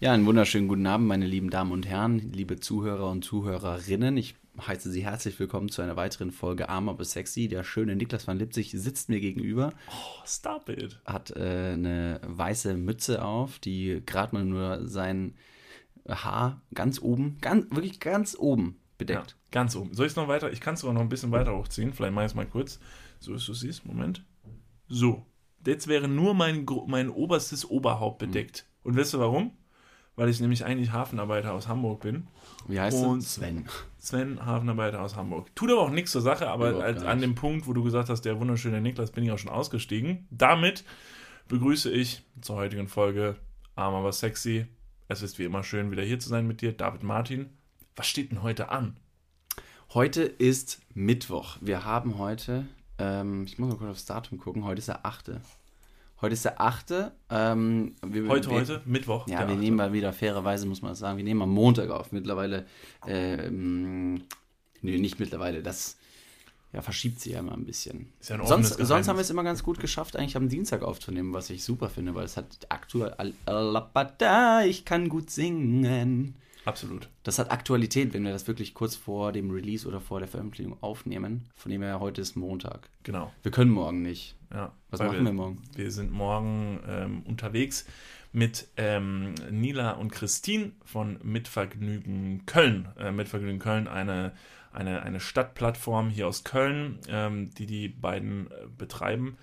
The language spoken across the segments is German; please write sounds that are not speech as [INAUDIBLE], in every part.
Ja, einen wunderschönen guten Abend, meine lieben Damen und Herren, liebe Zuhörer und Zuhörerinnen. Ich heiße Sie herzlich willkommen zu einer weiteren Folge Arm aber sexy. Der schöne Niklas van Lipzig sitzt mir gegenüber. Oh, stop it. Hat äh, eine weiße Mütze auf, die gerade mal nur sein Haar ganz oben, ganz, wirklich ganz oben bedeckt. Ja, ganz oben. Soll ich es noch weiter? Ich kann es sogar noch ein bisschen weiter hochziehen. Vielleicht mache ich es mal kurz. So ist du siehst. Moment. So. Jetzt wäre nur mein, mein oberstes Oberhaupt bedeckt. Mhm. Und weißt du warum? Weil ich nämlich eigentlich Hafenarbeiter aus Hamburg bin. Wie heißt du? Sven. Sven, Hafenarbeiter aus Hamburg. Tut aber auch nichts zur Sache, aber als, an dem Punkt, wo du gesagt hast, der wunderschöne Niklas, bin ich auch schon ausgestiegen. Damit begrüße ich zur heutigen Folge Arm aber sexy. Es ist wie immer schön, wieder hier zu sein mit dir, David Martin. Was steht denn heute an? Heute ist Mittwoch. Wir haben heute, ähm, ich muss mal kurz aufs Datum gucken, heute ist der 8. Heute ist der 8. Ähm, wir, heute, wir, heute, Mittwoch. Ja, wir 8. nehmen mal wieder fairerweise, muss man sagen, wir nehmen am Montag auf. Mittlerweile, ähm, nee, nicht mittlerweile, das ja, verschiebt sich ja immer ein bisschen. Ist ja ein sonst, sonst haben wir es immer ganz gut geschafft, eigentlich am Dienstag aufzunehmen, was ich super finde, weil es hat aktuell. Ich kann gut singen. Absolut. Das hat Aktualität, wenn wir das wirklich kurz vor dem Release oder vor der Veröffentlichung aufnehmen. Von dem her, heute ist Montag. Genau. Wir können morgen nicht. Ja. Was machen wir, wir, morgen? Wir sind morgen ähm, unterwegs mit ähm, Nila und Christine von Mitvergnügen Köln. Äh, Mitvergnügen Köln, eine, eine, eine Stadtplattform hier aus Köln, ähm, die die beiden äh, betreiben.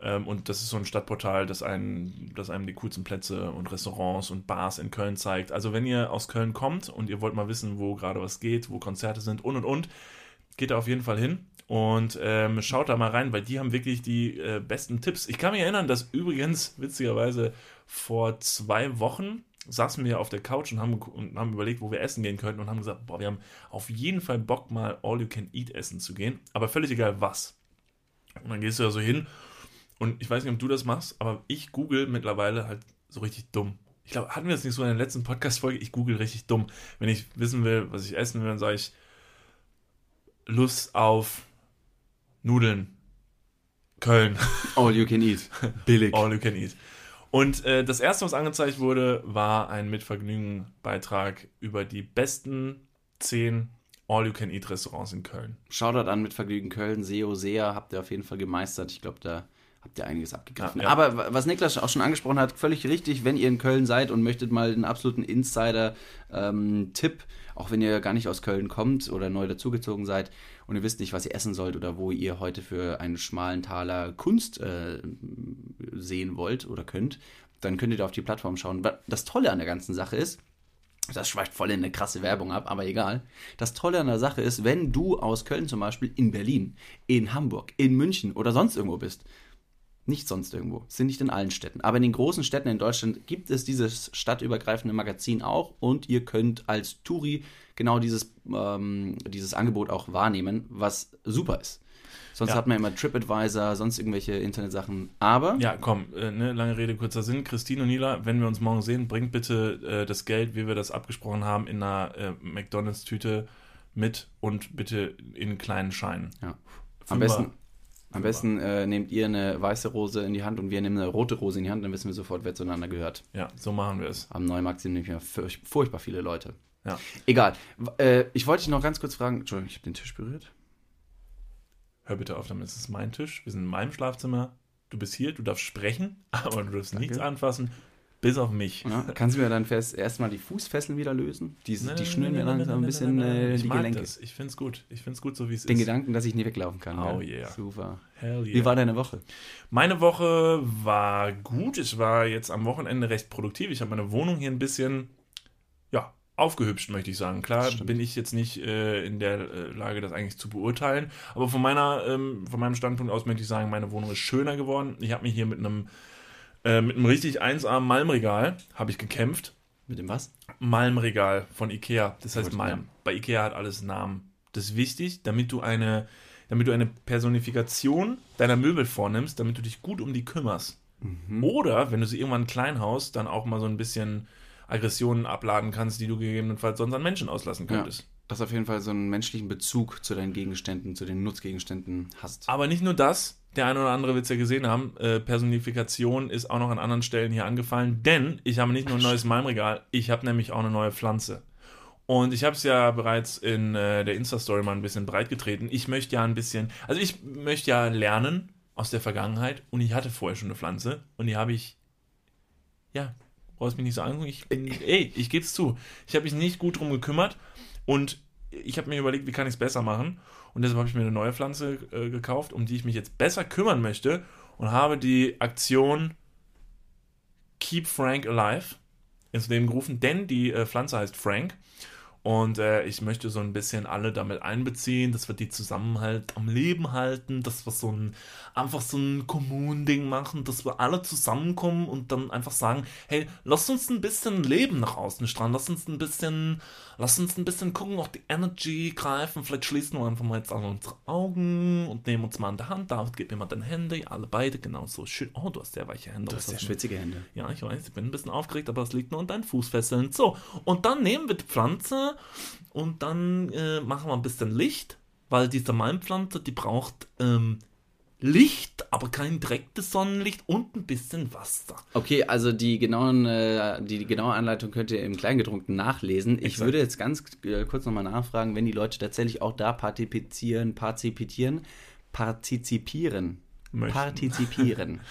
Ähm, und das ist so ein Stadtportal, das einem, das einem die coolsten Plätze und Restaurants und Bars in Köln zeigt. Also wenn ihr aus Köln kommt und ihr wollt mal wissen, wo gerade was geht, wo Konzerte sind und und und, geht da auf jeden Fall hin und ähm, schaut da mal rein, weil die haben wirklich die äh, besten Tipps. Ich kann mich erinnern, dass übrigens witzigerweise vor zwei Wochen saßen wir auf der Couch und haben, und haben überlegt, wo wir essen gehen könnten und haben gesagt, boah, wir haben auf jeden Fall Bock mal All You Can Eat essen zu gehen, aber völlig egal was. Und dann gehst du da so hin und ich weiß nicht, ob du das machst, aber ich google mittlerweile halt so richtig dumm. Ich glaube, hatten wir das nicht so in der letzten Podcast-Folge? Ich google richtig dumm. Wenn ich wissen will, was ich essen will, dann sage ich Lust auf Nudeln. Köln. [LAUGHS] All you can eat. [LAUGHS] Billig. All you can eat. Und äh, das erste, was angezeigt wurde, war ein Mitvergnügen-Beitrag über die besten zehn All-You-Can-Eat-Restaurants in Köln. Shoutout an Mitvergnügen Köln, SEO, SEA, habt ihr auf jeden Fall gemeistert. Ich glaube, da habt ihr einiges abgegriffen. Ja, ja. Aber was Niklas auch schon angesprochen hat, völlig richtig, wenn ihr in Köln seid und möchtet mal einen absoluten Insider-Tipp, ähm, auch wenn ihr gar nicht aus Köln kommt oder neu dazugezogen seid und ihr wisst nicht, was ihr essen sollt oder wo ihr heute für einen schmalen Taler Kunst äh, sehen wollt oder könnt, dann könnt ihr da auf die Plattform schauen. Das Tolle an der ganzen Sache ist, das schweift voll in eine krasse Werbung ab, aber egal. Das Tolle an der Sache ist, wenn du aus Köln zum Beispiel in Berlin, in Hamburg, in München oder sonst irgendwo bist, nicht sonst irgendwo. Sind nicht in allen Städten. Aber in den großen Städten in Deutschland gibt es dieses stadtübergreifende Magazin auch und ihr könnt als Touri genau dieses, ähm, dieses Angebot auch wahrnehmen, was super ist. Sonst ja. hat man immer TripAdvisor, sonst irgendwelche Internetsachen. Aber. Ja, komm, äh, ne, lange Rede, kurzer Sinn. Christine und Nila, wenn wir uns morgen sehen, bringt bitte äh, das Geld, wie wir das abgesprochen haben, in einer äh, McDonalds-Tüte mit und bitte in kleinen Scheinen. Ja. Am besten, am besten äh, nehmt ihr eine weiße Rose in die Hand und wir nehmen eine rote Rose in die Hand, dann wissen wir sofort, wer zueinander gehört. Ja, so machen wir es. Am Neumarkt sind nämlich furch furchtbar viele Leute. Ja. Egal. Äh, ich wollte dich noch ganz kurz fragen. Entschuldigung, ich habe den Tisch berührt. Hör bitte auf, damit ist es mein Tisch. Wir sind in meinem Schlafzimmer. Du bist hier, du darfst sprechen, [LAUGHS] aber du darfst Danke. nichts anfassen. Bis auf mich. Ja, kannst du mir dann fest erstmal die Fußfesseln wieder lösen? Die, nee, die schnüren mir langsam ein bisschen äh, die Gelenke. Das. Ich finde es gut. Ich finde es gut, so wie es ist. Den Gedanken, dass ich nie weglaufen kann. Oh ja. yeah. Super. Hell yeah. Wie war deine Woche? Meine Woche war gut. Ich war jetzt am Wochenende recht produktiv. Ich habe meine Wohnung hier ein bisschen, ja, aufgehübscht, möchte ich sagen. Klar bin ich jetzt nicht äh, in der äh, Lage, das eigentlich zu beurteilen. Aber von meiner, ähm, von meinem Standpunkt aus möchte ich sagen, meine Wohnung ist schöner geworden. Ich habe mich hier mit einem äh, mit einem richtig 1A Malmregal habe ich gekämpft. Mit dem was? Malmregal von Ikea. Das heißt Malm. Bei Ikea hat alles Namen. Das ist wichtig, damit du eine, damit du eine Personifikation deiner Möbel vornimmst, damit du dich gut um die kümmerst. Mhm. Oder, wenn du sie irgendwann klein haust, dann auch mal so ein bisschen Aggressionen abladen kannst, die du gegebenenfalls sonst an Menschen auslassen könntest. Ja, dass auf jeden Fall so einen menschlichen Bezug zu deinen Gegenständen, zu den Nutzgegenständen hast. Aber nicht nur das, der eine oder andere wird es ja gesehen haben, äh, Personifikation ist auch noch an anderen Stellen hier angefallen, denn ich habe nicht nur ein neues Malmregal, ich habe nämlich auch eine neue Pflanze. Und ich habe es ja bereits in äh, der Insta-Story mal ein bisschen breit getreten. Ich möchte ja ein bisschen, also ich möchte ja lernen aus der Vergangenheit und ich hatte vorher schon eine Pflanze und die habe ich, ja, brauchst mich nicht so angucken, ich bin, ey, ich gebe es zu, ich habe mich nicht gut drum gekümmert und ich habe mir überlegt, wie kann ich es besser machen? Und deshalb habe ich mir eine neue Pflanze äh, gekauft, um die ich mich jetzt besser kümmern möchte und habe die Aktion Keep Frank Alive ins Leben gerufen, denn die äh, Pflanze heißt Frank und äh, ich möchte so ein bisschen alle damit einbeziehen, dass wir die Zusammenhalt am Leben halten, dass wir so ein, einfach so ein Kommunending machen, dass wir alle zusammenkommen und dann einfach sagen, hey, lass uns ein bisschen Leben nach außen strahlen, lass uns ein bisschen, lass uns ein bisschen gucken, auch die Energy greifen, vielleicht schließen wir einfach mal jetzt alle unsere Augen und nehmen uns mal an der Hand, David, gib mir mal deine Hände, alle beide, genau so schön, oh, du hast sehr weiche Hände. Du hast sehr schwitzige Hände. Ja, ich weiß, ich bin ein bisschen aufgeregt, aber es liegt nur an deinen Fußfesseln. So, und dann nehmen wir die Pflanze und dann äh, machen wir ein bisschen Licht, weil diese Malmpflanze, die braucht ähm, Licht, aber kein direktes Sonnenlicht und ein bisschen Wasser. Okay, also die genauen, äh, die, die, genaue Anleitung könnt ihr im Kleingedruckten nachlesen. Ich Exakt. würde jetzt ganz äh, kurz nochmal nachfragen, wenn die Leute tatsächlich auch da partizipieren, partizipieren, partizipieren, Möchten. partizipieren. [LAUGHS]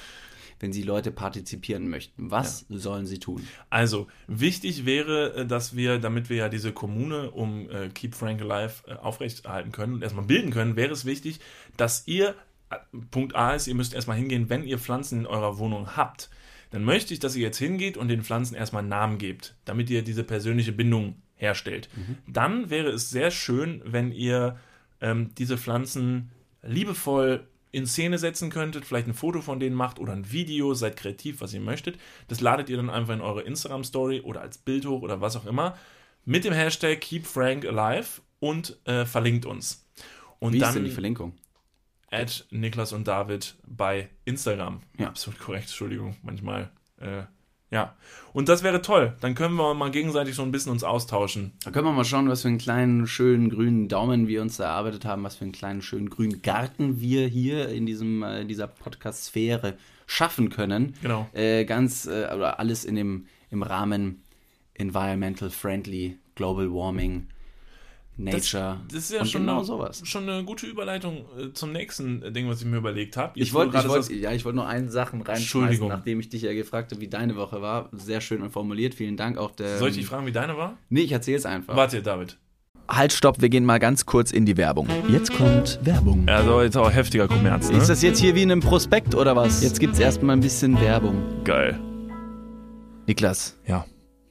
wenn Sie Leute partizipieren möchten? Was ja. sollen sie tun? Also, wichtig wäre, äh, dass wir, damit wir ja diese Kommune um äh, Keep Frank Alive äh, aufrechterhalten können und erstmal bilden können, wäre es wichtig, dass ihr, äh, Punkt A ist, ihr müsst erstmal hingehen, wenn ihr Pflanzen in eurer Wohnung habt, dann möchte ich, dass ihr jetzt hingeht und den Pflanzen erstmal einen Namen gebt, damit ihr diese persönliche Bindung herstellt. Mhm. Dann wäre es sehr schön, wenn ihr ähm, diese Pflanzen liebevoll in Szene setzen könntet, vielleicht ein Foto von denen macht oder ein Video, seid kreativ, was ihr möchtet. Das ladet ihr dann einfach in eure Instagram-Story oder als Bild hoch oder was auch immer mit dem Hashtag KeepFrankAlive und äh, verlinkt uns. Und Wie dann, ist denn die Verlinkung? At Niklas und David bei Instagram. Ja. Absolut korrekt, Entschuldigung, manchmal äh, ja. Und das wäre toll. Dann können wir mal gegenseitig so ein bisschen uns austauschen. Da können wir mal schauen, was für einen kleinen, schönen grünen Daumen wir uns erarbeitet haben, was für einen kleinen, schönen grünen Garten wir hier in diesem, äh, dieser Podcast-Sphäre schaffen können. Genau. Äh, ganz, äh, oder alles in dem, im Rahmen environmental friendly, global warming, Nature. Das, das ist ja und schon, genau sowas. schon eine gute Überleitung äh, zum nächsten Ding, was ich mir überlegt habe. Ich wollte wollt, ja, ich wollte nur eine Sachen reinschmeißen, nachdem ich dich ja gefragt habe, wie deine Woche war. Sehr schön und formuliert. Vielen Dank auch der. Soll ich dich fragen, wie deine war? Nee, ich erzähle es einfach. Warte, David. Halt, stopp, wir gehen mal ganz kurz in die Werbung. Jetzt kommt Werbung. Ja, so jetzt auch heftiger Kommerz, ne? Ist das jetzt hier wie in einem Prospekt oder was? Jetzt gibt's erstmal ein bisschen Werbung. Geil. Niklas. Ja.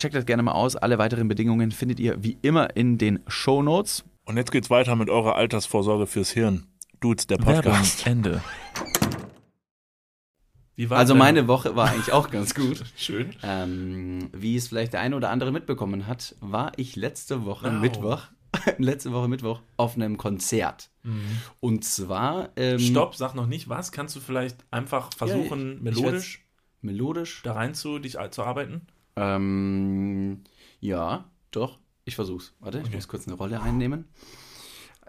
Checkt das gerne mal aus. Alle weiteren Bedingungen findet ihr wie immer in den Show Notes. Und jetzt geht's weiter mit eurer Altersvorsorge fürs Hirn. Dudes, der Podcast. Ende. also meine Woche war eigentlich auch ganz gut. [LAUGHS] Schön. Ähm, wie es vielleicht der eine oder andere mitbekommen hat, war ich letzte Woche wow. Mittwoch, [LAUGHS] letzte Woche Mittwoch auf einem Konzert. Mhm. Und zwar. Ähm, Stopp, sag noch nicht was. Kannst du vielleicht einfach versuchen, ja, melodisch, melodisch da rein zu dich zu arbeiten? Ähm, ja, doch. Ich versuch's. Warte, okay. ich muss kurz eine Rolle einnehmen.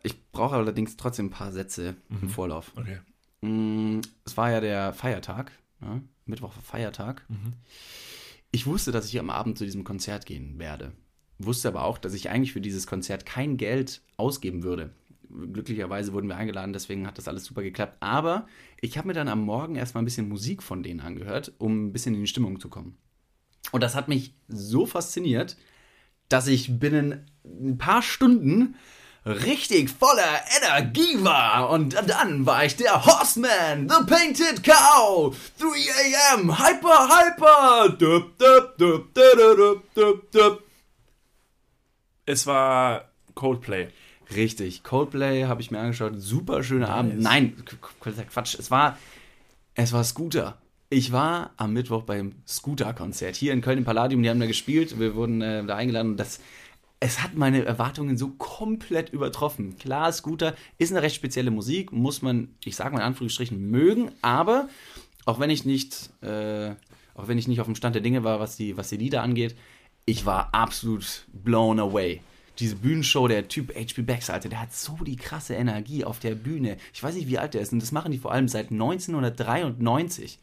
Ich brauche allerdings trotzdem ein paar Sätze mhm. im Vorlauf. Okay. Mm, es war ja der Feiertag. Ja? Mittwoch war Feiertag. Mhm. Ich wusste, dass ich am Abend zu diesem Konzert gehen werde. Wusste aber auch, dass ich eigentlich für dieses Konzert kein Geld ausgeben würde. Glücklicherweise wurden wir eingeladen, deswegen hat das alles super geklappt. Aber ich habe mir dann am Morgen erstmal ein bisschen Musik von denen angehört, um ein bisschen in die Stimmung zu kommen. Und das hat mich so fasziniert, dass ich binnen ein paar Stunden richtig voller Energie war. Und dann war ich der Horseman, The Painted Cow, 3 a.m., Hyper, Hyper. Dup, dup, dup, dup, dup, dup, Es war Coldplay. Richtig, Coldplay habe ich mir angeschaut. Super schöner nice. Abend. Nein, Quatsch. Es war, es war Scooter. Ich war am Mittwoch beim Scooter-Konzert hier in Köln im Palladium. Die haben da gespielt. Wir wurden äh, da eingeladen. Das, es hat meine Erwartungen so komplett übertroffen. Klar, Scooter ist eine recht spezielle Musik. Muss man, ich sage mal in Anführungsstrichen, mögen. Aber auch wenn ich nicht, äh, auch wenn ich nicht auf dem Stand der Dinge war, was die, was die Lieder angeht, ich war absolut blown away diese Bühnenshow, der Typ HP Becks, Alter, der hat so die krasse Energie auf der Bühne. Ich weiß nicht, wie alt der ist. Und das machen die vor allem seit 1993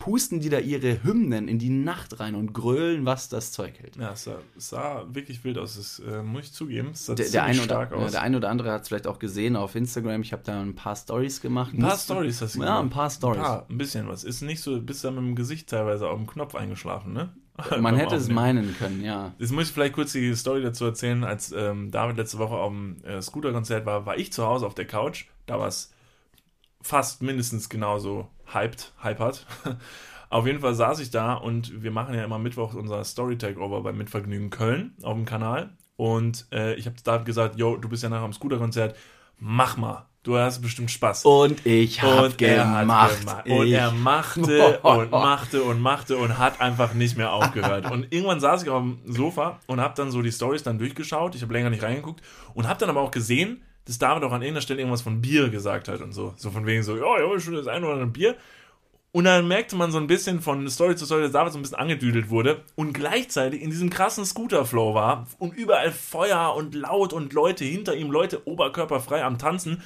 pusten die da ihre Hymnen in die Nacht rein und grölen, was das Zeug hält. Ja, es sah, sah wirklich wild aus, das äh, muss ich zugeben. Es sah der, der, eine oder, aus. der eine oder andere hat es vielleicht auch gesehen auf Instagram. Ich habe da ein paar Stories gemacht. Ein paar Stories hast du Ja, ein paar Stories. Ein, ein bisschen was. Ist nicht so, bist da mit dem Gesicht teilweise auf dem Knopf eingeschlafen, ne? [LAUGHS] Man hätte es meinen können, ja. Jetzt muss ich vielleicht kurz die Story dazu erzählen. Als ähm, David letzte Woche auf dem äh, Scooter-Konzert war, war ich zu Hause auf der Couch. Da war es fast mindestens genauso hyped, hypert. [LAUGHS] Auf jeden Fall saß ich da und wir machen ja immer Mittwoch unser Story Takeover bei Mitvergnügen Köln auf dem Kanal. Und äh, ich habe David gesagt, yo, du bist ja nachher am Scooter-Konzert, mach mal. Du hast bestimmt Spaß. Und ich habe gemacht. gemacht. Und er machte und [LAUGHS] machte und machte und hat einfach nicht mehr aufgehört. und irgendwann saß ich auf dem Sofa und habe dann so die Stories dann durchgeschaut. Ich habe länger nicht reingeguckt und habe dann aber auch gesehen, dass David auch an irgendeiner Stelle irgendwas von Bier gesagt hat und so. So von wegen so, ja, ja, schon das ein oder andere Bier. Und dann merkte man so ein bisschen von Story zu Story, dass David so ein bisschen angedüdelt wurde und gleichzeitig in diesem krassen Scooter-Flow war und überall Feuer und laut und Leute hinter ihm, Leute oberkörperfrei am Tanzen.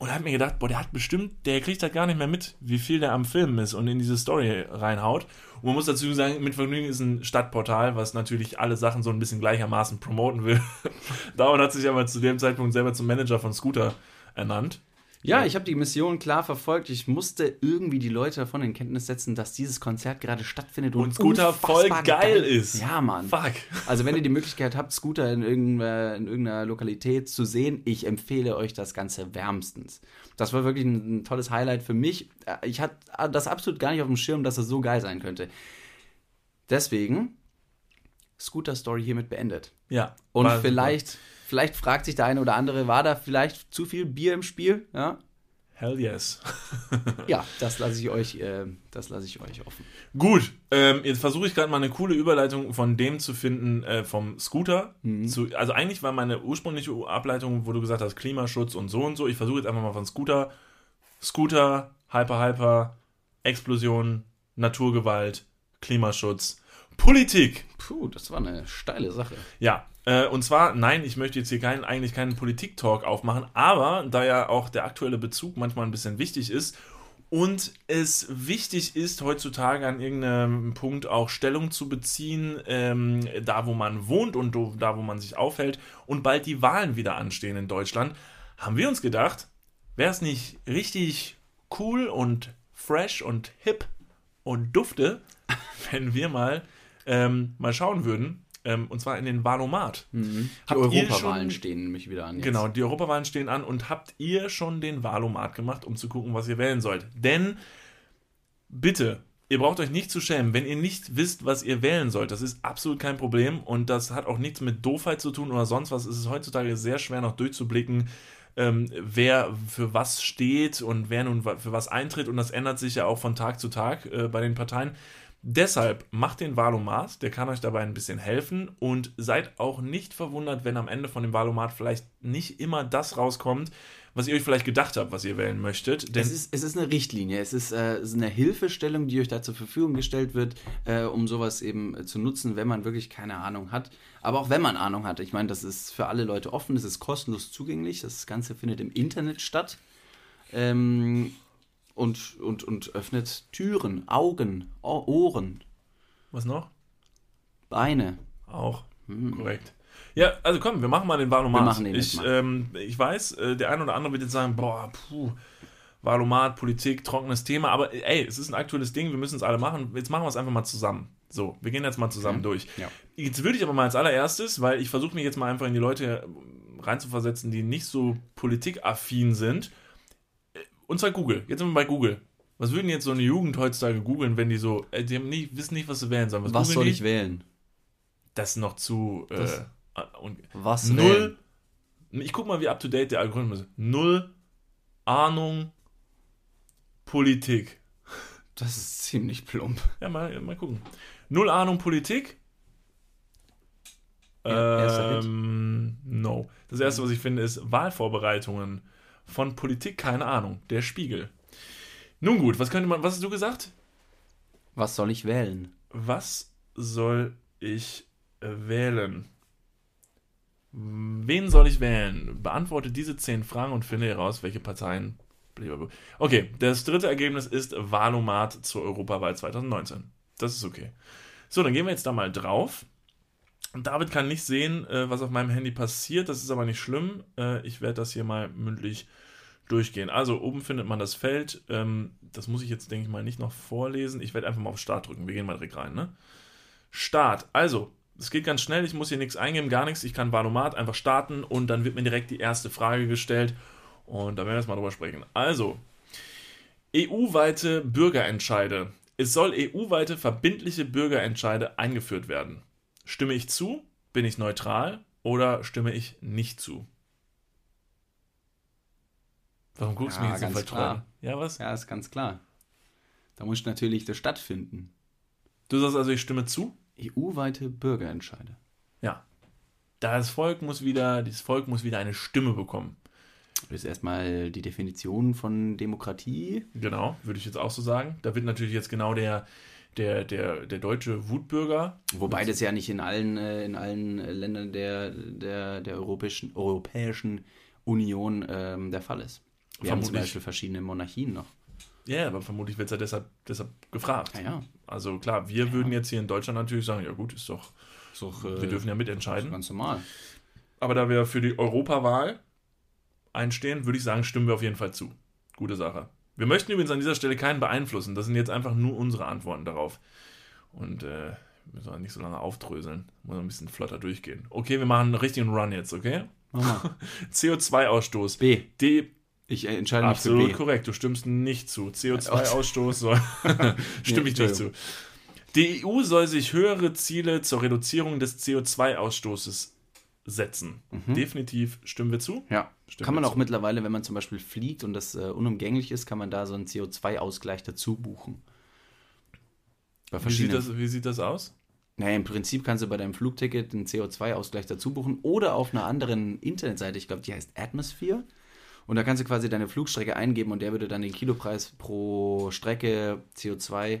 Und hat mir gedacht, boah, der hat bestimmt, der kriegt halt gar nicht mehr mit, wie viel der am Filmen ist und in diese Story reinhaut. Und man muss dazu sagen, mit Vergnügen ist ein Stadtportal, was natürlich alle Sachen so ein bisschen gleichermaßen promoten will. [LAUGHS] David hat sich aber zu dem Zeitpunkt selber zum Manager von Scooter ernannt. Ja, ich habe die Mission klar verfolgt. Ich musste irgendwie die Leute davon in Kenntnis setzen, dass dieses Konzert gerade stattfindet und, und Scooter voll geil, geil, ist. Ja, Mann. Fuck. Also, wenn ihr die Möglichkeit habt, Scooter in irgendeiner, in irgendeiner Lokalität zu sehen, ich empfehle euch das Ganze wärmstens. Das war wirklich ein, ein tolles Highlight für mich. Ich hatte das absolut gar nicht auf dem Schirm, dass es so geil sein könnte. Deswegen Scooter Story hiermit beendet. Ja. Und vielleicht, vielleicht fragt sich der eine oder andere, war da vielleicht zu viel Bier im Spiel? Ja. Hell yes. [LAUGHS] ja, das lasse ich euch, äh, das lasse ich euch offen. Gut, ähm, jetzt versuche ich gerade mal eine coole Überleitung von dem zu finden äh, vom Scooter. Mhm. Zu, also eigentlich war meine ursprüngliche Ableitung, wo du gesagt hast Klimaschutz und so und so. Ich versuche jetzt einfach mal von Scooter, Scooter, Hyper Hyper, Explosion, Naturgewalt, Klimaschutz, Politik. Puh, das war eine steile Sache. Ja, äh, und zwar, nein, ich möchte jetzt hier keinen, eigentlich keinen Politik-Talk aufmachen, aber da ja auch der aktuelle Bezug manchmal ein bisschen wichtig ist und es wichtig ist, heutzutage an irgendeinem Punkt auch Stellung zu beziehen, ähm, da wo man wohnt und da wo man sich aufhält und bald die Wahlen wieder anstehen in Deutschland, haben wir uns gedacht, wäre es nicht richtig cool und fresh und hip und dufte, [LAUGHS] wenn wir mal ähm, mal schauen würden, ähm, und zwar in den Wahlomat. Mhm. Die Europawahlen stehen nämlich wieder an. Jetzt. Genau, die Europawahlen stehen an und habt ihr schon den Wahlomat gemacht, um zu gucken, was ihr wählen sollt? Denn bitte, ihr braucht euch nicht zu schämen, wenn ihr nicht wisst, was ihr wählen sollt. Das ist absolut kein Problem und das hat auch nichts mit Doofheit zu tun oder sonst was. Es ist heutzutage sehr schwer noch durchzublicken, ähm, wer für was steht und wer nun für was eintritt und das ändert sich ja auch von Tag zu Tag äh, bei den Parteien. Deshalb macht den Valomat, der kann euch dabei ein bisschen helfen und seid auch nicht verwundert, wenn am Ende von dem Valomat vielleicht nicht immer das rauskommt, was ihr euch vielleicht gedacht habt, was ihr wählen möchtet. Es, ist, es ist eine Richtlinie, es ist, äh, es ist eine Hilfestellung, die euch da zur Verfügung gestellt wird, äh, um sowas eben äh, zu nutzen, wenn man wirklich keine Ahnung hat. Aber auch wenn man Ahnung hat. Ich meine, das ist für alle Leute offen, es ist kostenlos zugänglich, das Ganze findet im Internet statt. Ähm, und, und, und öffnet Türen, Augen, Ohren. Was noch? Beine. Auch. Hm. Korrekt. Ja, also komm, wir machen mal den Valomat. Wir machen den ich, ähm, ich weiß, äh, der eine oder andere wird jetzt sagen, boah, puh, Valomat, Politik, trockenes Thema, aber ey, es ist ein aktuelles Ding, wir müssen es alle machen. Jetzt machen wir es einfach mal zusammen. So, wir gehen jetzt mal zusammen okay. durch. Ja. Jetzt würde ich aber mal als allererstes, weil ich versuche mich jetzt mal einfach in die Leute reinzuversetzen, die nicht so politikaffin sind, und zwar Google. Jetzt sind wir bei Google. Was würden jetzt so eine Jugend heutzutage googeln, wenn die so, äh, die nicht, wissen nicht, was sie wählen sollen? Was, was soll die? ich wählen? Das ist noch zu. Äh, das, und was null. Wählen? Ich guck mal, wie up to date der Algorithmus ist. Null Ahnung Politik. Das ist ziemlich plump. Ja, mal, mal gucken. Null Ahnung Politik. Ja, ähm, no. Das erste, was ich finde, ist Wahlvorbereitungen von Politik keine Ahnung. Der Spiegel. Nun gut, was könnte man, was hast du gesagt? Was soll ich wählen? Was soll ich wählen? Wen soll ich wählen? Beantworte diese zehn Fragen und finde heraus, welche Parteien. Okay, das dritte Ergebnis ist Wahlomat zur Europawahl 2019. Das ist okay. So, dann gehen wir jetzt da mal drauf. David kann nicht sehen, äh, was auf meinem Handy passiert. Das ist aber nicht schlimm. Äh, ich werde das hier mal mündlich durchgehen. Also oben findet man das Feld. Ähm, das muss ich jetzt, denke ich mal, nicht noch vorlesen. Ich werde einfach mal auf Start drücken. Wir gehen mal direkt rein. Ne? Start. Also, es geht ganz schnell. Ich muss hier nichts eingeben, gar nichts. Ich kann Valomat einfach starten und dann wird mir direkt die erste Frage gestellt. Und da werden wir jetzt mal drüber sprechen. Also, EU-weite Bürgerentscheide. Es soll EU-weite verbindliche Bürgerentscheide eingeführt werden. Stimme ich zu? Bin ich neutral? Oder stimme ich nicht zu? Warum guckst ja, du mich jetzt so klar. Ja, was? Ja, ist ganz klar. Da muss natürlich das stattfinden. Du sagst also, ich stimme zu? EU-weite Bürgerentscheide. Ja. Das Volk muss wieder, das Volk muss wieder eine Stimme bekommen. Das ist erstmal die Definition von Demokratie. Genau, würde ich jetzt auch so sagen. Da wird natürlich jetzt genau der, der, der, der deutsche Wutbürger. Wobei das ja nicht in allen, äh, in allen Ländern der, der, der Europäischen, Europäischen Union ähm, der Fall ist. Wir vermutlich, haben zum Beispiel verschiedene Monarchien noch. Ja, aber vermutlich wird es ja deshalb, deshalb gefragt. Ja, ja. Also klar, wir ja. würden jetzt hier in Deutschland natürlich sagen, ja gut, ist doch, ist doch wir äh, dürfen ja mitentscheiden. Ganz normal. Aber da wir für die Europawahl einstehen, würde ich sagen, stimmen wir auf jeden Fall zu. Gute Sache. Wir möchten übrigens an dieser Stelle keinen beeinflussen. Das sind jetzt einfach nur unsere Antworten darauf. Und äh, wir sollen nicht so lange aufdröseln. Muss ein bisschen flotter durchgehen. Okay, wir machen einen richtigen Run jetzt, okay? CO2-Ausstoß. [LAUGHS] B. D. Ich entscheide mich Absolut für B. korrekt. Du stimmst nicht zu. [LAUGHS] CO2-Ausstoß soll. Stimme ich nicht zu. Die EU soll sich höhere Ziele zur Reduzierung des CO2-Ausstoßes setzen. Definitiv stimmen wir zu. Ja. Stimmt kann man auch mittlerweile, wenn man zum Beispiel fliegt und das äh, unumgänglich ist, kann man da so einen CO2-Ausgleich dazu buchen. Wie sieht, das, wie sieht das aus? Naja, im Prinzip kannst du bei deinem Flugticket einen CO2-Ausgleich dazu buchen oder auf einer anderen Internetseite, ich glaube, die heißt Atmosphere. Und da kannst du quasi deine Flugstrecke eingeben und der würde dann den Kilopreis pro Strecke CO2,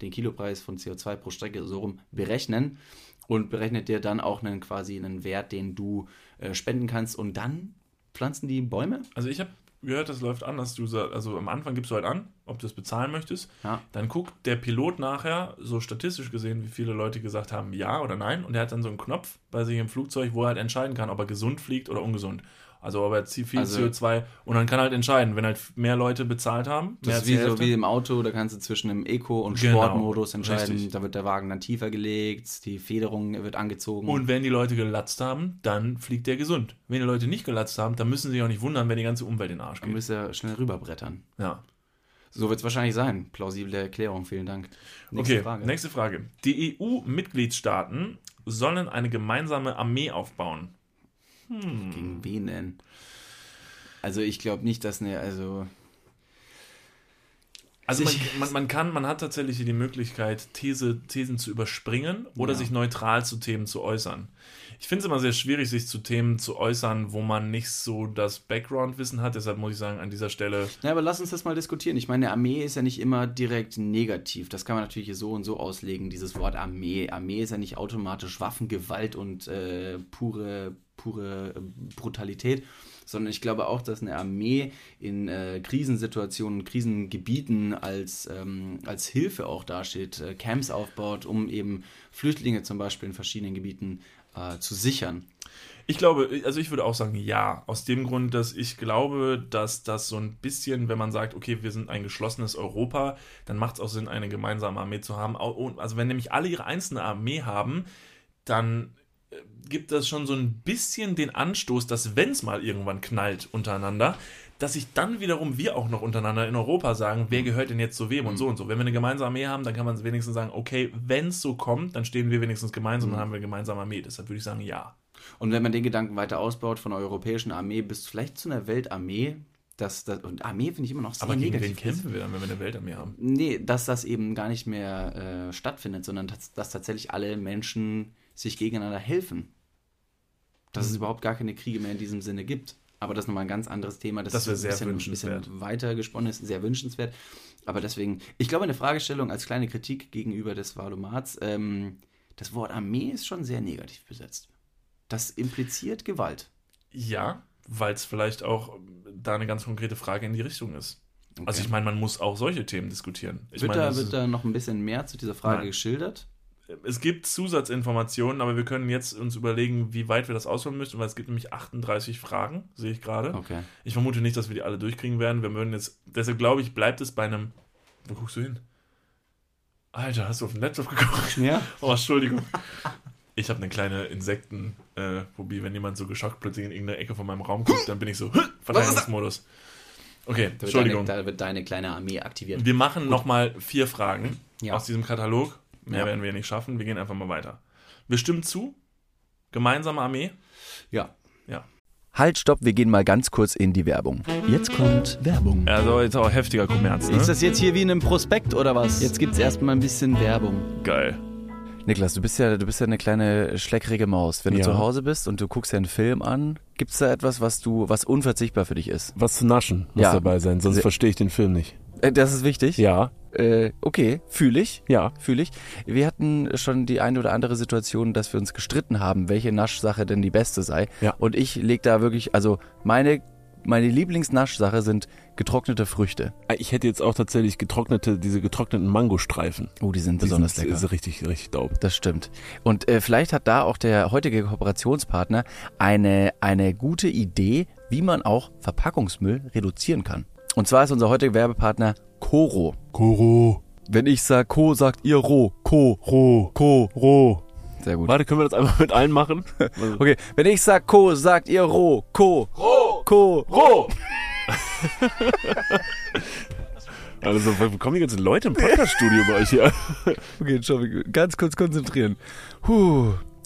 den Kilopreis von CO2 pro Strecke so rum berechnen und berechnet dir dann auch einen quasi einen Wert, den du äh, spenden kannst und dann pflanzen die Bäume. Also ich habe gehört, das läuft anders. Du also am Anfang gibst du halt an, ob du es bezahlen möchtest. Ja. Dann guckt der Pilot nachher, so statistisch gesehen, wie viele Leute gesagt haben ja oder nein. Und er hat dann so einen Knopf bei sich im Flugzeug, wo er halt entscheiden kann, ob er gesund fliegt oder ungesund. Also er zie- viel Also- CO2 und dann kann er halt entscheiden, wenn halt mehr Leute bezahlt haben. mehr Das ist wie so wie im Auto, da kannst du zwischen dem Eco- und Genau, Sportmodus entscheiden. richtig. Da wird der Wagen dann tiefer gelegt, die Federung wird angezogen. Und wenn die Leute gelatzt haben, dann fliegt der gesund. Wenn die Leute nicht gelatzt haben, dann müssen sie sich auch nicht wundern, wenn die ganze Umwelt in den Arsch dann geht. müsst ihr schnell rüberbrettern. Ja. So wird es wahrscheinlich sein. Plausible Erklärung, vielen Dank. Nächste okay, Frage. nächste Frage. Die EU-Mitgliedstaaten sollen eine gemeinsame Armee aufbauen. Gegen wen denn? Also ich glaube nicht, dass eine, also Also man, man, man kann, man hat tatsächlich die Möglichkeit, These, Thesen zu überspringen oder Ja. sich neutral zu Themen zu äußern. Ich finde es immer sehr schwierig, sich zu Themen zu äußern, wo man nicht so das Background-Wissen hat. Deshalb muss ich sagen, an dieser Stelle, Ja, aber lass uns das mal diskutieren. Ich meine, eine Armee ist ja nicht immer direkt negativ. Das kann man natürlich hier so und so auslegen, dieses Wort Armee. Armee ist ja nicht automatisch Waffengewalt und äh, pure, pure äh, Brutalität, sondern ich glaube auch, dass eine Armee in äh, Krisensituationen, Krisengebieten als, ähm, als Hilfe auch dasteht, äh, Camps aufbaut, um eben Flüchtlinge zum Beispiel in verschiedenen Gebieten äh, zu sichern. Ich glaube, also ich würde auch sagen, ja. Aus dem Grund, dass ich glaube, dass das so ein bisschen, wenn man sagt, okay, wir sind ein geschlossenes Europa, dann macht es auch Sinn, eine gemeinsame Armee zu haben. Also wenn nämlich alle ihre einzelne Armee haben, dann gibt das schon so ein bisschen den Anstoß, dass wenn es mal irgendwann knallt untereinander, dass sich dann wiederum wir auch noch untereinander in Europa sagen, wer gehört denn jetzt zu wem und so und so. Wenn wir eine gemeinsame Armee haben, dann kann man wenigstens sagen, okay, wenn es so kommt, dann stehen wir wenigstens gemeinsam und dann haben wir eine gemeinsame Armee. Deshalb würde ich sagen, ja. Und wenn man den Gedanken weiter ausbaut von einer europäischen Armee bis vielleicht zu einer Weltarmee, dass das, und Armee finde ich immer noch sehr Aber gegen wen negativ. ist. kämpfen wir dann, wenn wir eine Weltarmee haben? Nee, dass das eben gar nicht mehr äh, stattfindet, sondern dass, dass tatsächlich alle Menschen sich gegeneinander helfen. Dass Mhm. es überhaupt gar keine Kriege mehr in diesem Sinne gibt. Aber das ist nochmal ein ganz anderes Thema. Das sehr ein bisschen, bisschen weiter gesponnen ist, sehr wünschenswert. Aber deswegen, ich glaube, eine Fragestellung als kleine Kritik gegenüber des Valomats, ähm, das Wort Armee ist schon sehr negativ besetzt. Das impliziert Gewalt. Ja, weil es vielleicht auch da eine ganz konkrete Frage in die Richtung ist. Okay. Also ich meine, man muss auch solche Themen diskutieren. Ich wird, meine, da, wird da noch ein bisschen mehr zu dieser Frage Nein. geschildert? Es gibt Zusatzinformationen, aber wir können jetzt uns überlegen, wie weit wir das ausholen müssen, weil es gibt nämlich 38 Fragen, sehe ich gerade. Okay. Ich vermute nicht, dass wir die alle durchkriegen werden. Wir würden jetzt, deshalb glaube ich, bleibt es bei einem. Wo guckst du hin? Alter, hast du auf den Laptop geguckt? Ja. [LAUGHS] Oh, Entschuldigung. Ich habe eine kleine Insektenphobie. Wenn jemand so geschockt plötzlich in irgendeine Ecke von meinem Raum guckt, dann bin ich so, Verteidigungsmodus. Okay, Da Entschuldigung. deine, da wird deine kleine Armee aktiviert. Wir machen nochmal vier Fragen Ja. aus diesem Katalog. Mehr Ja. werden wir nicht schaffen. Wir gehen einfach mal weiter. Wir stimmen zu. Gemeinsame Armee. Ja. Ja. Halt, stopp, wir gehen mal ganz kurz in die Werbung. Jetzt kommt Werbung. Also jetzt auch heftiger Kommerz, ne? Ist das jetzt hier wie in einem Prospekt oder was? Jetzt gibt's erstmal ein bisschen Werbung. geil. Niklas, du bist ja, du bist ja eine kleine schleckrige Maus. Wenn du Ja. zu Hause bist und du guckst ja einen Film an, gibt's da etwas, was du, was unverzichtbar für dich ist? Was zu naschen muss Ja. dabei sein, sonst verstehe ich den Film nicht. Äh, Das ist wichtig. Ja, Äh, okay, fühle ich. ja. Fühle ich. Wir hatten schon die eine oder andere Situation, dass wir uns gestritten haben, welche Naschsache denn die beste sei. Ja. Und ich leg da wirklich, also meine, meine Lieblingsnaschsache sind getrocknete Früchte. Ich hätte jetzt auch tatsächlich getrocknete, diese getrockneten Mangostreifen. Oh, die sind Die besonders sind, lecker. Ist richtig, richtig dope. Das stimmt. Und äh, vielleicht hat da auch der heutige Kooperationspartner eine, eine gute Idee, wie man auch Verpackungsmüll reduzieren kann. Und zwar ist unser heutiger Werbepartner Coro. Koro, Wenn ich sag Co, sagt ihr Ro. Co. Ro, Co. Ro. Sehr gut. Warte, können wir das einfach mit allen machen? [LAUGHS] Okay, wenn ich sag Co, sagt ihr Ro. Co. Ro. Co. Ro! [LAUGHS] [LAUGHS] Also, wo kommen die ganzen Leute im Podcaststudio bei euch hier? Okay, schau, ganz kurz konzentrieren. Puh.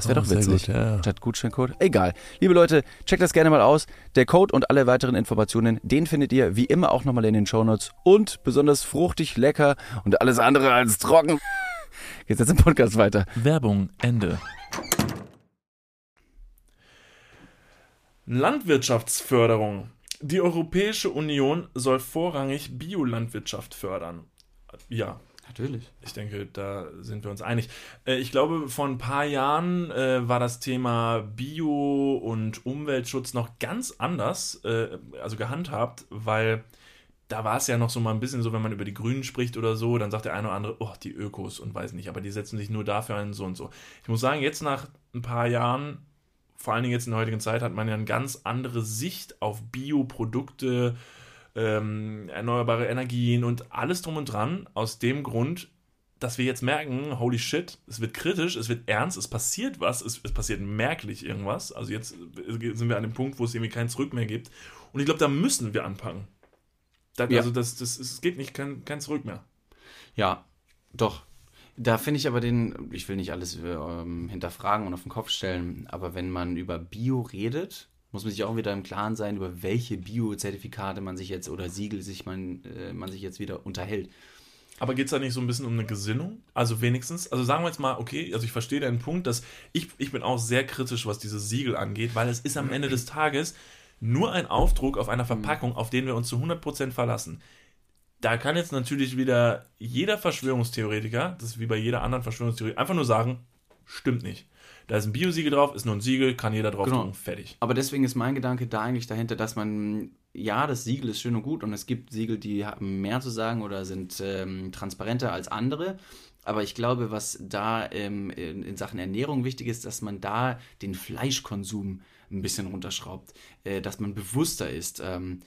Das wäre oh, doch witzig. Gut, ja. Statt Gutscheincode. Egal. Liebe Leute, checkt das gerne mal aus. Der Code und alle weiteren Informationen, den findet ihr wie immer auch nochmal in den Shownotes. Und besonders fruchtig, lecker und alles andere als trocken. Geht's jetzt im Podcast weiter. Werbung, Ende. Landwirtschaftsförderung. Die Europäische Union soll vorrangig Biolandwirtschaft fördern. Ja, Natürlich. Ich denke, da sind wir uns einig. Äh, ich glaube, vor ein paar Jahren äh, war das Thema Bio und Umweltschutz noch ganz anders, äh, also gehandhabt, weil da war es ja noch so mal ein bisschen so, wenn man über die Grünen spricht oder so, dann sagt der eine oder andere, oh, die Ökos und weiß nicht, aber die setzen sich nur dafür ein, so und so. Ich muss sagen, jetzt nach ein paar Jahren, vor allen Dingen jetzt in der heutigen Zeit, hat man ja eine ganz andere Sicht auf Bioprodukte, äh, ähm, erneuerbare Energien und alles drum und dran. Aus dem Grund, dass wir jetzt merken, holy shit, es wird kritisch, es wird ernst, es passiert was, es, es passiert merklich irgendwas. Also jetzt sind wir an dem Punkt, wo es irgendwie kein Zurück mehr gibt. Und ich glaube, da müssen wir anpacken. Da, ja. Also das, das, es geht nicht, kein, kein Zurück mehr. Ja, doch. Da finde ich aber den, ich will nicht alles ähm, hinterfragen und auf den Kopf stellen, aber wenn man über Bio redet, muss man sich auch wieder im Klaren sein, über welche Bio-Zertifikate man sich jetzt oder Siegel sich man, äh, man sich jetzt wieder unterhält. Aber geht es da nicht so ein bisschen um eine Gesinnung? Also wenigstens, also sagen wir jetzt mal, okay, also ich verstehe deinen Punkt, dass ich, ich bin auch sehr kritisch, was diese Siegel angeht, weil es ist am Ende des Tages nur ein Aufdruck auf einer Verpackung, auf den wir uns zu 100% verlassen. Da kann jetzt natürlich wieder jeder Verschwörungstheoretiker, das ist wie bei jeder anderen Verschwörungstheorie, einfach nur sagen, stimmt nicht. Da ist ein Biosiegel drauf, ist nur ein Siegel, kann jeder drauf genau. fertig. Aber deswegen ist mein Gedanke da eigentlich dahinter, dass man, ja, das Siegel ist schön und gut und es gibt Siegel, die haben mehr zu sagen oder sind ähm, transparenter als andere. Aber ich glaube, was da ähm, in, in, Sachen Ernährung wichtig ist, dass man da den Fleischkonsum ein bisschen runterschraubt, äh, dass man bewusster ist. Ähm,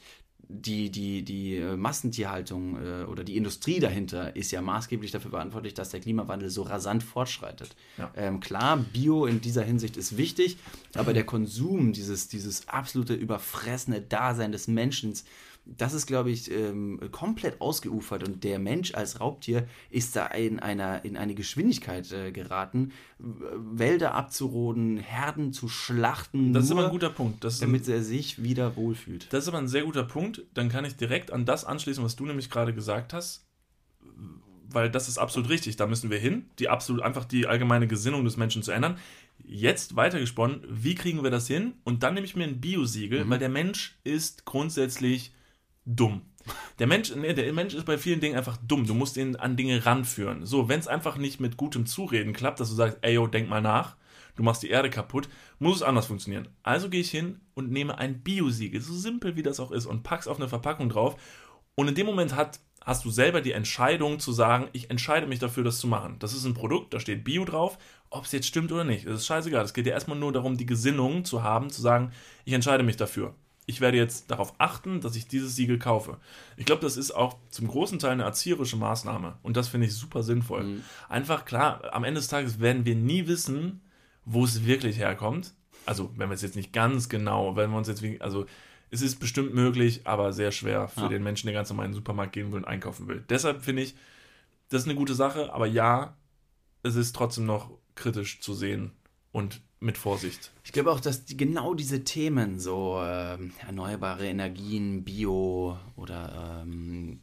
die, die, die äh, Massentierhaltung äh, oder die Industrie dahinter ist ja maßgeblich dafür verantwortlich, dass der Klimawandel so rasant fortschreitet. Ja. Ähm, klar, Bio in dieser Hinsicht ist wichtig, aber der Konsum, dieses, dieses absolute überfressene Dasein des Menschen, das ist, glaube ich, ähm, komplett ausgeufert und der Mensch als Raubtier ist da in, einer, in eine Geschwindigkeit äh, geraten, Wälder abzuroden, Herden zu schlachten. Das ist aber ein guter Punkt. damit ein, er sich wieder wohlfühlt. Das ist aber ein sehr guter Punkt. Dann kann ich direkt an das anschließen, was du nämlich gerade gesagt hast weil das ist absolut richtig. Da müssen wir hin, die absolut einfach die allgemeine Gesinnung des Menschen zu ändern. Jetzt weitergesponnen, wie kriegen wir das hin? Und dann nehme ich mir ein Biosiegel, mhm. weil der Mensch ist grundsätzlich dumm. Der Mensch, nee, der Mensch ist bei vielen Dingen einfach dumm. Du musst ihn an Dinge ranführen. So, wenn es einfach nicht mit gutem Zureden klappt, dass du sagst, ey, yo, denk mal nach, du machst die Erde kaputt, muss es anders funktionieren. Also gehe ich hin und nehme ein Biosiegel, so simpel wie das auch ist, und pack's auf eine Verpackung drauf. Und in dem Moment hat, hast du selber die Entscheidung zu sagen, ich entscheide mich dafür, das zu machen. Das ist ein Produkt, da steht Bio drauf, ob es jetzt stimmt oder nicht. Das ist scheißegal. Es geht ja erstmal nur darum, die Gesinnung zu haben, zu sagen, ich entscheide mich dafür. Ich werde jetzt darauf achten, dass ich dieses Siegel kaufe. Ich glaube, das ist auch zum großen Teil eine erzieherische Maßnahme. Und das finde ich super sinnvoll. Mhm. Einfach klar, am Ende des Tages werden wir nie wissen, wo es wirklich herkommt. Also, wenn wir es jetzt nicht ganz genau, wenn wir uns jetzt, also, es ist bestimmt möglich, aber sehr schwer für ja. den Menschen, der ganz normal in den Supermarkt gehen will und einkaufen will. Deshalb finde ich, das ist eine gute Sache, aber ja, es ist trotzdem noch kritisch zu sehen und mit Vorsicht. Ich glaube auch, dass die, genau diese Themen, so äh, erneuerbare Energien, Bio oder ähm,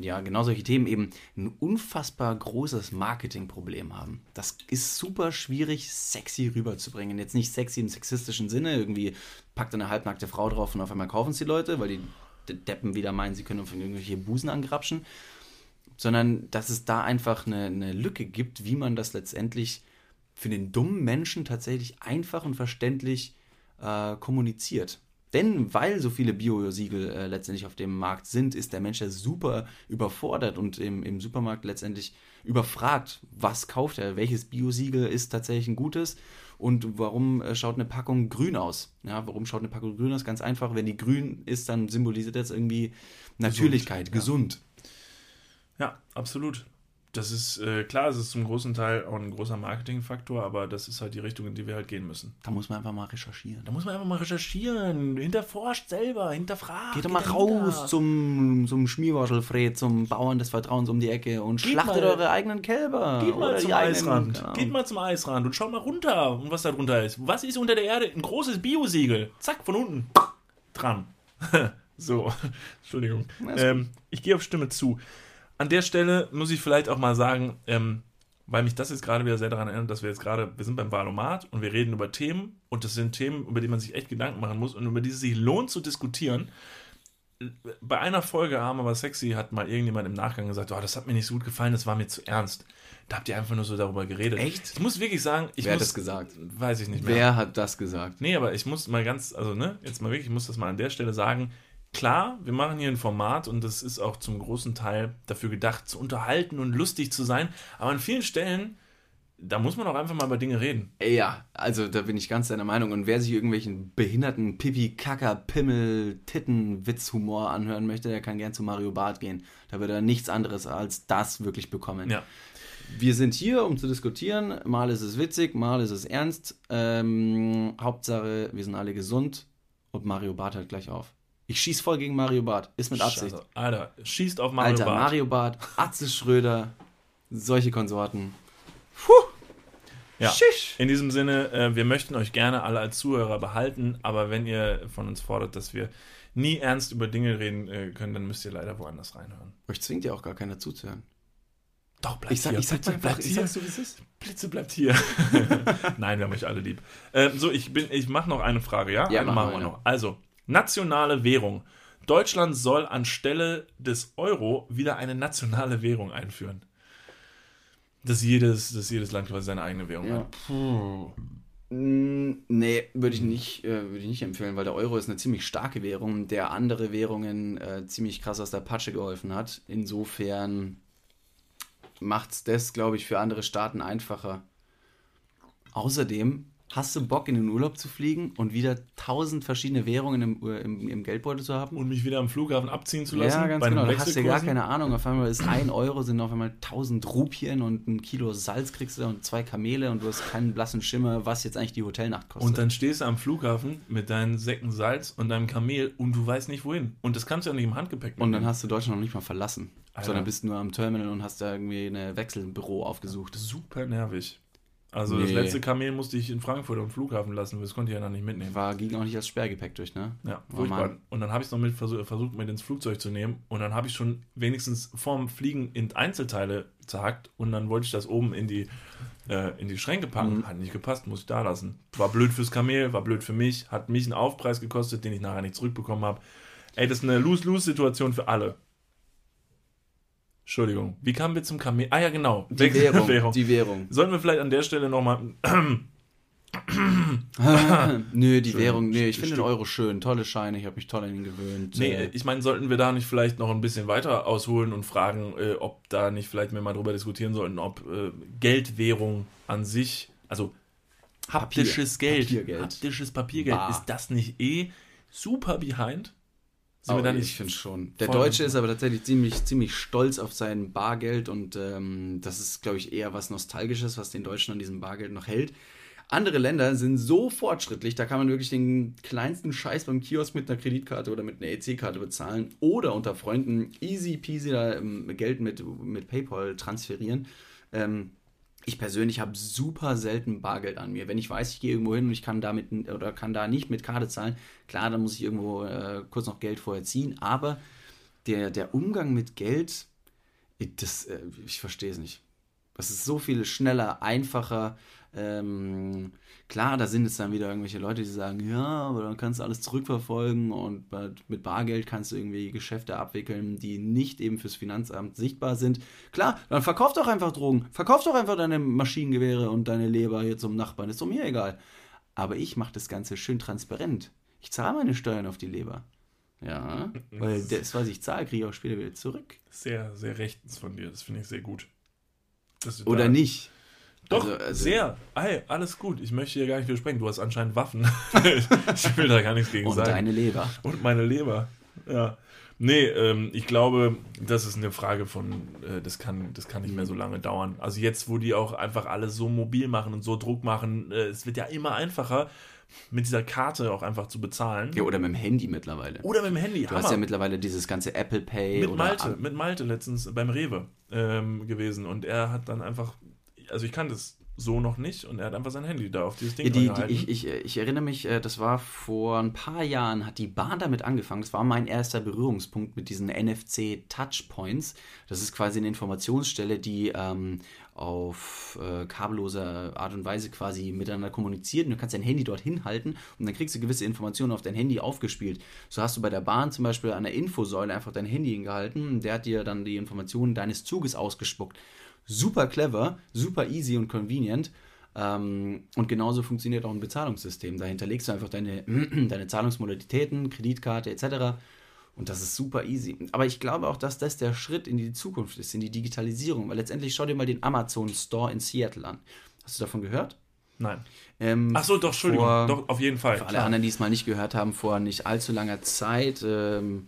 ja, genau solche Themen eben ein unfassbar großes Marketingproblem haben. Das ist super schwierig, sexy rüberzubringen. Jetzt nicht sexy im sexistischen Sinne, irgendwie packt eine halbnackte Frau drauf und auf einmal kaufen es die Leute, weil die Deppen wieder meinen, sie können auf irgendwelche Busen angrapschen, sondern dass es da einfach eine, eine Lücke gibt, wie man das letztendlich für den dummen Menschen tatsächlich einfach und verständlich äh, kommuniziert. Denn weil so viele Bio-Siegel äh, letztendlich auf dem Markt sind, ist der Mensch ja super überfordert und im, im Supermarkt letztendlich überfragt, was kauft er, welches Bio-Siegel ist tatsächlich ein gutes und warum äh, schaut eine Packung grün aus. Ja, warum schaut eine Packung grün aus? Ganz einfach, wenn die grün ist, dann symbolisiert das irgendwie Natürlichkeit, gesund. gesund. Ja, ja absolut das ist äh, klar, es ist zum großen Teil auch ein großer Marketingfaktor, aber das ist halt die Richtung, in die wir halt gehen müssen. Da muss man einfach mal recherchieren. Da muss man einfach mal recherchieren, hinterforscht selber, hinterfragt. Geht doch mal raus zum, zum Schmierwaschelfred, zum Bauern des Vertrauens um die Ecke und Geht schlachtet mal, eure eigenen Kälber. Geht mal zum Eisrand. Genau. Geht mal zum Eisrand und schaut mal runter, und was da drunter ist. Was ist unter der Erde? Ein großes Biosiegel. Zack, von unten. Dran. [LAUGHS] so, [LAUGHS] Entschuldigung. Ähm, ich gehe auf Stimme zu an der Stelle muss ich vielleicht auch mal sagen, ähm, weil mich das jetzt gerade wieder sehr daran erinnert, dass wir jetzt gerade, wir sind beim Valomat und wir reden über Themen und das sind Themen, über die man sich echt Gedanken machen muss und über die es sich lohnt zu diskutieren. Bei einer Folge Arm aber sexy hat mal irgendjemand im Nachgang gesagt, oh, das hat mir nicht so gut gefallen, das war mir zu ernst. Da habt ihr einfach nur so darüber geredet. Echt? Ich muss wirklich sagen, ich Wer muss, hat das gesagt? Weiß ich nicht mehr. Wer hat das gesagt? Nee, aber ich muss mal ganz, also ne, jetzt mal wirklich, ich muss das mal an der Stelle sagen, klar, wir machen hier ein Format und das ist auch zum großen Teil dafür gedacht, zu unterhalten und lustig zu sein. Aber an vielen Stellen, da muss man auch einfach mal über Dinge reden. Ja, also da bin ich ganz deiner Meinung. Und wer sich irgendwelchen behinderten Pipi, Kacker, Pimmel, Titten, Witzhumor anhören möchte, der kann gern zu Mario Barth gehen. Da wird er nichts anderes als das wirklich bekommen. Ja. Wir sind hier, um zu diskutieren. Mal ist es witzig, mal ist es ernst. Ähm, Hauptsache, wir sind alle gesund und Mario Barth hört gleich auf. Ich schieß voll gegen Mario Barth. Ist mit Absicht. Scheiße. Alter, schießt auf Mario Alter, Barth. Mario Barth, Atze Schröder, solche Konsorten. Puh. Ja, Schisch. in diesem Sinne, äh, wir möchten euch gerne alle als Zuhörer behalten, aber wenn ihr von uns fordert, dass wir nie ernst über Dinge reden äh, können, dann müsst ihr leider woanders reinhören. Euch zwingt ja auch gar keiner zuzuhören. Doch, bleibt ich sag, hier. Ich sag Blitze, bleibt hier. Ich sag's so, wie es ist. Blitze bleibt hier. [LAUGHS] Nein, wir haben euch alle lieb. Äh, so, ich bin, ich mache noch eine Frage, ja? Ja, eine machen wir noch. Also, nationale Währung. Deutschland soll anstelle des Euro wieder eine nationale Währung einführen. Dass jedes, dass jedes Land quasi seine eigene Währung ja. hat. Puh. Nee, würde ich, nicht, äh, ich nicht empfehlen, weil der Euro ist eine ziemlich starke Währung, der andere Währungen äh, ziemlich krass aus der Patsche geholfen hat. Insofern macht es das, glaube ich, für andere Staaten einfacher. Außerdem Hast du Bock, in den Urlaub zu fliegen und wieder tausend verschiedene Währungen im, im, im Geldbeutel zu haben? Und mich wieder am Flughafen abziehen zu lassen? Ja, ganz genau. Da hast du gar keine Ahnung. Auf einmal ist ein Euro, sind auf einmal tausend Rupien und ein Kilo Salz kriegst du und zwei Kamele und du hast keinen blassen Schimmer, was jetzt eigentlich die Hotelnacht kostet. Und dann stehst du am Flughafen mit deinen Säcken Salz und deinem Kamel und du weißt nicht wohin. Und das kannst du ja nicht im Handgepäck mitnehmen. Und dann hast du Deutschland noch nicht mal verlassen. Alter. Sondern bist nur am Terminal und hast da irgendwie ein Wechselbüro aufgesucht. Super nervig. Also nee. das letzte Kamel musste ich in Frankfurt am Flughafen lassen, das konnte ich ja noch nicht mitnehmen. War, ging auch nicht als Sperrgepäck durch, ne? Ja, furchtbar. Und dann habe ich es noch mit versucht, versucht, mit ins Flugzeug zu nehmen und dann habe ich schon wenigstens vorm Fliegen in Einzelteile zerhackt und dann wollte ich das oben in die, äh, in die Schränke packen. Mhm. Hat nicht gepasst, muss ich da lassen. War blöd fürs Kamel, war blöd für mich, hat mich einen Aufpreis gekostet, den ich nachher nicht zurückbekommen habe. Ey, das ist eine Lose-Lose-Situation für alle. Entschuldigung, wie kamen wir zum Kamel? Ah ja, genau. Die Währung, [LAUGHS] Währung. Die Währung. Sollten wir vielleicht an der Stelle nochmal... [LAUGHS] nö, die schön, Währung, nee, ich finde den Euro schön, tolle Scheine, ich habe mich toll an ihn gewöhnt. Nee, äh, ich meine, sollten wir da nicht vielleicht noch ein bisschen weiter ausholen und fragen, äh, ob da nicht vielleicht wir mal drüber diskutieren sollten, ob äh, Geldwährung an sich, also haptisches Papier, Geld, Papiergeld. haptisches Papiergeld, Bar. ist das nicht eh super behind? Sind oh, wir da nicht ich finde schon. Der Deutsche ist aber tatsächlich ziemlich, ziemlich stolz auf sein Bargeld und ähm, das ist, glaube ich, eher was Nostalgisches, was den Deutschen an diesem Bargeld noch hält. Andere Länder sind so fortschrittlich, da kann man wirklich den kleinsten Scheiß beim Kiosk mit einer Kreditkarte oder mit einer EC-Karte bezahlen oder unter Freunden easy peasy da ähm, Geld mit, mit PayPal transferieren. Ähm, ich persönlich habe super selten Bargeld an mir. Wenn ich weiß, ich gehe irgendwo hin und ich kann damit oder kann da nicht mit Karte zahlen, klar, dann muss ich irgendwo äh, kurz noch Geld vorher ziehen. Aber der, der Umgang mit Geld, das, äh, ich verstehe es nicht. Das ist so viel schneller, einfacher. Ähm, klar, da sind es dann wieder irgendwelche Leute, die sagen, ja, aber dann kannst du alles zurückverfolgen und mit Bargeld kannst du irgendwie Geschäfte abwickeln, die nicht eben fürs Finanzamt sichtbar sind. Klar, dann verkauf doch einfach Drogen, verkauf doch einfach deine Maschinengewehre und deine Leber hier zum Nachbarn, ist doch mir egal. Aber ich mache das Ganze schön transparent. Ich zahle meine Steuern auf die Leber. Ja, [LAUGHS] weil das, was ich zahle, kriege ich auch später wieder zurück. Sehr, sehr rechtens von dir. Das finde ich sehr gut. Oder nicht. Doch, also, also, sehr. Hey, alles gut. Ich möchte hier gar nicht widersprechen. Du hast anscheinend Waffen. [LAUGHS] ich will da gar nichts gegen Und sagen. Und deine Leber. Und meine Leber. Ja. Nee, ähm, ich glaube, das ist eine Frage von, äh, das, kann, das kann nicht mehr so lange dauern. Also jetzt, wo die auch einfach alles so mobil machen und so Druck machen, äh, es wird ja immer einfacher, mit dieser Karte auch einfach zu bezahlen. Ja, oder mit dem Handy mittlerweile. Oder mit dem Handy. Du Hammer. hast ja mittlerweile dieses ganze Apple Pay. Mit Malte, mit Malte letztens beim Rewe ähm, gewesen und er hat dann einfach also ich kann das so noch nicht und er hat einfach sein Handy da auf dieses Ding ja, die, die, ich, ich, ich, erinnere mich, äh, das war vor ein paar Jahren, hat die Bahn damit angefangen. Das war mein erster Berührungspunkt mit diesen NFC Touchpoints. Das ist quasi eine Informationsstelle, die ähm, auf äh, kabellose Art und Weise quasi miteinander kommuniziert. Und du kannst dein Handy dort hinhalten und dann kriegst du gewisse Informationen auf dein Handy aufgespielt. So hast du bei der Bahn zum Beispiel an der Infosäule einfach dein Handy hingehalten und der hat dir dann die Informationen deines Zuges ausgespuckt super clever, super easy und convenient. Ähm, und genauso funktioniert auch ein Bezahlungssystem. Da hinterlegst du einfach deine, [CLEARS THROAT] deine Zahlungsmodalitäten, Kreditkarte etc. Und das ist super easy. Aber ich glaube auch, dass das der Schritt in die Zukunft ist, in die Digitalisierung. Weil letztendlich schau dir mal den Amazon Store in Seattle an. Hast du davon gehört? Nein. Ähm, Ach so, doch, Entschuldigung. Vor, doch, auf jeden Fall. Für alle anderen, die es mal nicht gehört haben, vor nicht allzu langer Zeit ähm,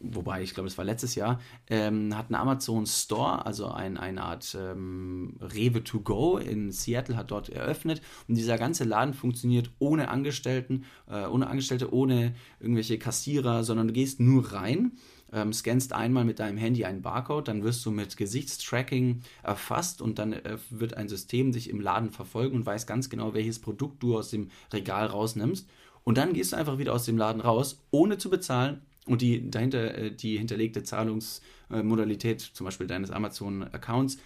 wobei ich glaube, es war letztes Jahr, ähm, hat ein Amazon Store, also ein, eine Art ähm, Rewe to go in Seattle, hat dort eröffnet. Und dieser ganze Laden funktioniert ohne Angestellten, äh, ohne Angestellte, ohne irgendwelche Kassierer, sondern du gehst nur rein. Ähm, scannst einmal mit deinem Handy einen Barcode, dann wirst du mit Gesichtstracking erfasst und dann äh, wird ein System dich im Laden verfolgen und weiß ganz genau, welches Produkt du aus dem Regal rausnimmst. Und dann gehst du einfach wieder aus dem Laden raus, ohne zu bezahlen, und die dahinter äh, die hinterlegte Zahlungsmodalität, zum Beispiel deines Amazon-Accounts,